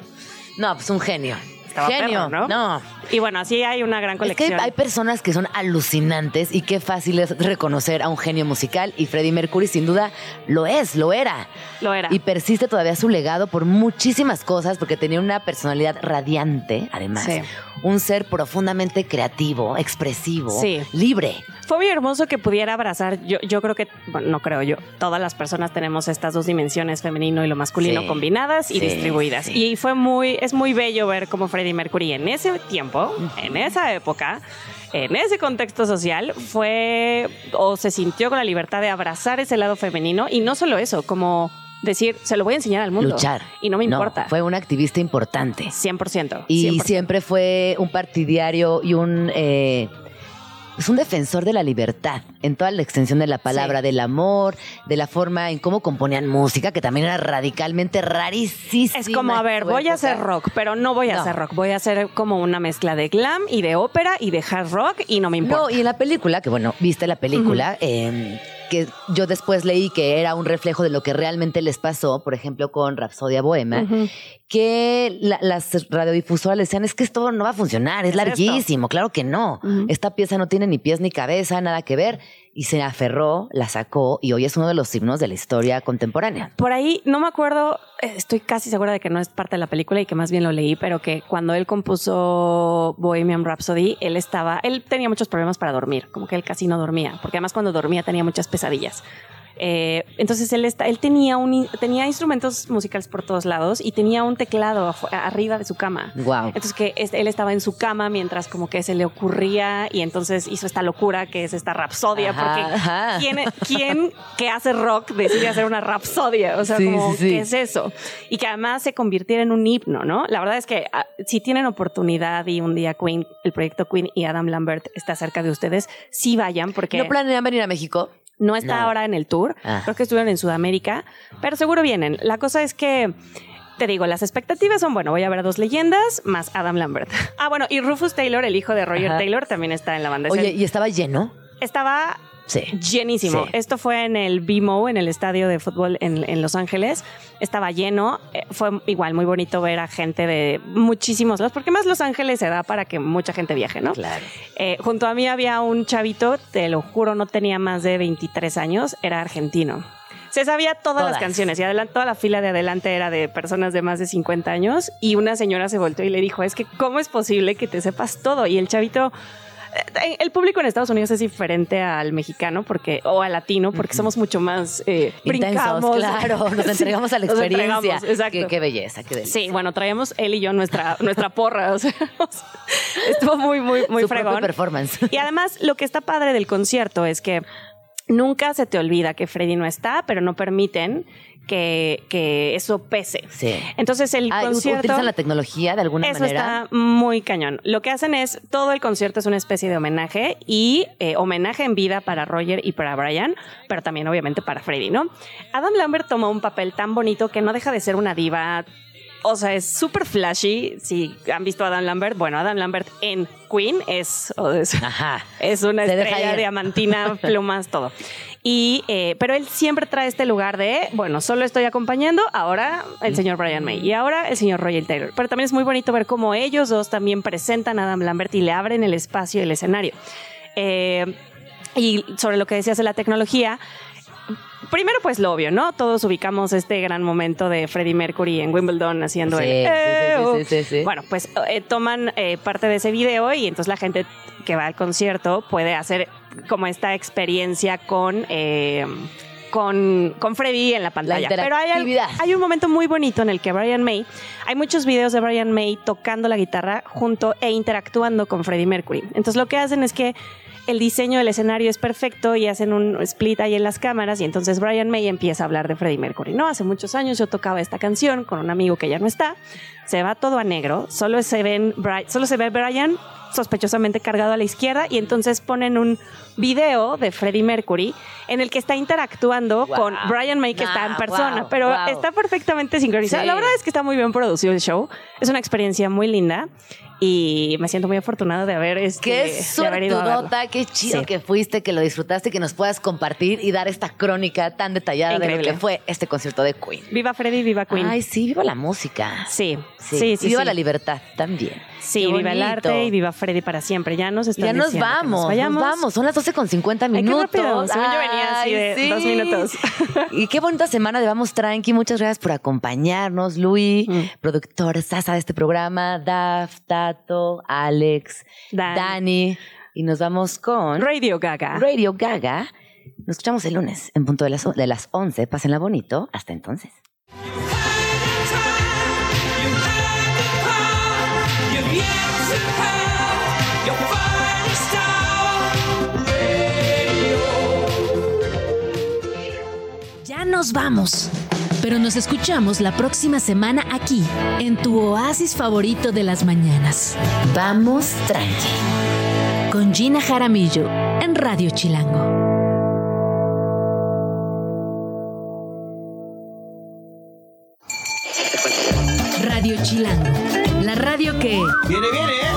Speaker 2: No, pues un genio.
Speaker 3: Estaba
Speaker 2: genio,
Speaker 3: perro, ¿no?
Speaker 2: No.
Speaker 3: Y bueno, así hay una gran
Speaker 2: Es que
Speaker 3: colección.
Speaker 2: hay personas que son alucinantes y qué fácil es reconocer a un genio musical y Freddie Mercury sin duda lo es, lo era.
Speaker 3: Lo era.
Speaker 2: Y persiste todavía su legado por muchísimas cosas porque tenía una personalidad radiante, además.
Speaker 3: Sí.
Speaker 2: Un ser profundamente creativo, expresivo,
Speaker 3: Sí.
Speaker 2: libre.
Speaker 3: Fue muy hermoso que pudiera abrazar, yo, yo creo que, bueno, no creo yo, todas las personas tenemos estas dos dimensiones, femenino y lo masculino,
Speaker 2: Sí.
Speaker 3: combinadas y
Speaker 2: Sí,
Speaker 3: distribuidas. Y fue muy, es muy bello ver cómo Freddie Mercury en ese tiempo, en esa época, en ese contexto social, fue o se sintió con la libertad de abrazar ese lado femenino y no solo eso, como decir, se lo voy a enseñar al mundo.
Speaker 2: Luchar.
Speaker 3: Y no me importa.
Speaker 2: fue un activista importante.
Speaker 3: 100%.
Speaker 2: Y
Speaker 3: 100%.
Speaker 2: siempre fue un partidario y un... eh, es un defensor de la libertad en toda la extensión de la palabra,
Speaker 3: Sí.
Speaker 2: del amor, de la forma en cómo componían música, que también era radicalmente rarísima.
Speaker 3: Es como, a ver, voy a hacer rock, pero no voy a
Speaker 2: No.
Speaker 3: hacer rock. Voy a hacer como una mezcla de glam y de ópera y de hard rock y no me importa.
Speaker 2: No, y en la película, que bueno, viste la película, eh, que yo después leí que era un reflejo de lo que realmente les pasó, por ejemplo, con Rapsodia Bohema, que la- las radiodifusoras le decían, es que esto no va a funcionar, es, larguísimo, claro que no. Esta pieza no tiene ni pies ni cabeza, nada que ver. Y se aferró, la sacó y hoy es uno de los himnos de la historia contemporánea.
Speaker 3: Por ahí, no me acuerdo, eh, estoy casi segura de que no es parte de la película y que más bien lo leí, pero que cuando él compuso Bohemian Rhapsody, él estaba, él tenía muchos problemas para dormir, como que él casi no dormía, porque además cuando dormía tenía muchas pesadillas. Eh, entonces él, está, él tenía, un, tenía instrumentos musicales por todos lados y tenía un teclado arriba de su cama.
Speaker 2: Wow.
Speaker 3: Entonces que él estaba en su cama mientras como que se le ocurría y entonces hizo esta locura que es esta rapsodia,
Speaker 2: Ajá,
Speaker 3: porque
Speaker 2: ajá.
Speaker 3: ¿quién, quién que hace rock decide hacer una rapsodia? O sea,
Speaker 2: Sí,
Speaker 3: como,
Speaker 2: sí.
Speaker 3: ¿qué es eso? Y que además se convirtiera en un himno, ¿no? La verdad es que ah, si tienen oportunidad y un día Queen, el proyecto Queen y Adam Lambert está cerca de ustedes, sí vayan porque...
Speaker 2: ¿No planean venir a México?
Speaker 3: No está
Speaker 2: No.
Speaker 3: ahora en el tour,
Speaker 2: Ah.
Speaker 3: creo que estuvieron en Sudamérica, pero seguro vienen. La cosa es que, te digo, las expectativas son, bueno, voy a ver a dos leyendas más Adam Lambert. Ah, bueno, y Rufus Taylor, el hijo de Roger
Speaker 2: Ajá.
Speaker 3: Taylor, también está en la banda.
Speaker 2: Oye, ¿y estaba lleno?
Speaker 3: estaba
Speaker 2: Sí.
Speaker 3: llenísimo.
Speaker 2: Sí.
Speaker 3: Esto fue en el BMO, en el estadio de fútbol en, en Los Ángeles. Estaba lleno. Eh, Fue igual muy bonito ver a gente de muchísimos lados, porque más Los Ángeles se da para que mucha gente viaje, ¿no?
Speaker 2: Claro.
Speaker 3: Eh, junto a mí había un chavito, te lo juro, no tenía más de 23 años, era argentino. Se sabía todas, las canciones y adelan- toda la fila de adelante era de personas de más de 50 años y una señora se volteó y le dijo, es que ¿cómo es posible que te sepas todo? Y el chavito... eh, El público en Estados Unidos es diferente al mexicano porque o al latino porque somos mucho más eh,
Speaker 2: Intensos,
Speaker 3: brincamos.
Speaker 2: claro. Nos
Speaker 3: Sí,
Speaker 2: entregamos a la experiencia.
Speaker 3: exacto.
Speaker 2: Qué, qué belleza, qué delicia.
Speaker 3: Sí, bueno, traíamos él y yo nuestra, nuestra porra. O sea, estuvo muy, muy, muy
Speaker 2: Su
Speaker 3: fregón.
Speaker 2: performance.
Speaker 3: Y además, lo que está padre del concierto es que nunca se te olvida que Freddy no está, pero no permiten que, que eso pese.
Speaker 2: Sí.
Speaker 3: Entonces, el
Speaker 2: Ah,
Speaker 3: concierto.
Speaker 2: ¿Utilizan la tecnología de alguna
Speaker 3: Eso
Speaker 2: manera?
Speaker 3: está muy cañón. Lo que hacen es, todo el concierto es una especie de homenaje y eh, homenaje en vida para Roger y para Brian, pero también obviamente para Freddy, ¿no? Adam Lambert tomó un papel tan bonito que no deja de ser una diva. O sea, es súper flashy. Si han visto a Adam Lambert, bueno, Adam Lambert en Queen es, es, es una
Speaker 2: Se
Speaker 3: estrella diamantina, plumas, todo. Y, eh, pero él siempre trae este lugar de, bueno, solo estoy acompañando, ahora el señor Brian May y ahora el señor Roger Taylor. Pero también es muy bonito ver cómo ellos dos también presentan a Adam Lambert y le abren el espacio y el escenario. Eh, y sobre lo que decías de la tecnología, primero pues lo obvio, ¿no? Todos ubicamos este gran momento de Freddie Mercury en Wimbledon haciendo
Speaker 2: Sí,
Speaker 3: el...
Speaker 2: sí.
Speaker 3: Bueno, pues eh, toman eh, parte de ese video y entonces la gente que va al concierto puede hacer como esta experiencia con... eh, con, con Freddy en la pantalla. Pero hay, hay un momento muy bonito en el que Brian May, hay muchos videos de Brian May tocando la guitarra junto e interactuando con Freddie Mercury. Entonces lo que hacen es que el diseño del escenario es perfecto y hacen un split ahí en las cámaras y entonces Brian May empieza a hablar de Freddie Mercury. No, hace muchos años yo tocaba esta canción con un amigo que ya no está. Se va todo a negro, solo se ven solo se ve Brian sospechosamente cargado a la izquierda y entonces ponen un video de Freddie Mercury en el que está interactuando con Brian May que está en persona,
Speaker 2: wow,
Speaker 3: pero
Speaker 2: wow.
Speaker 3: está perfectamente sincronizado.
Speaker 2: Sí.
Speaker 3: La verdad es que está muy bien producido el show. Es una experiencia muy linda y me siento muy afortunada de haber, este,
Speaker 2: Qué suertudota, qué chido
Speaker 3: Sí.
Speaker 2: que fuiste, que lo disfrutaste, que nos puedas compartir y dar esta crónica tan detallada de lo
Speaker 3: Increíble.
Speaker 2: que fue este concierto de Queen.
Speaker 3: Viva Freddy, viva Queen.
Speaker 2: Ay, sí, viva la música.
Speaker 3: Sí,
Speaker 2: Sí,
Speaker 3: sí, sí.
Speaker 2: viva
Speaker 3: sí.
Speaker 2: la libertad también.
Speaker 3: Sí, viva el arte y viva Freddy para siempre. Ya nos están
Speaker 2: Ya nos vamos, nos
Speaker 3: vayamos.
Speaker 2: vamos. Son las 12 con 50
Speaker 3: Ay, qué
Speaker 2: minutos.
Speaker 3: rápido. Según yo venía así de dos minutos.
Speaker 2: Y qué bonita semana de Vamos Tranqui. Muchas gracias por acompañarnos, Luis,
Speaker 3: Mm.
Speaker 2: productor Sasa de este programa, Daf, Tato, Alex,
Speaker 3: Dan.
Speaker 2: Dani. Y nos vamos con
Speaker 3: Radio Gaga.
Speaker 2: Radio Gaga. Nos escuchamos el lunes en punto de las, de las 11. Pásenla bonito. Hasta entonces.
Speaker 1: Ya nos vamos. Pero nos escuchamos la próxima semana aquí, en tu oasis favorito de las mañanas. Vamos tranqui. Con Gina Jaramillo, en Radio Chilango. Radio Chilango, la radio que...
Speaker 19: Viene, viene.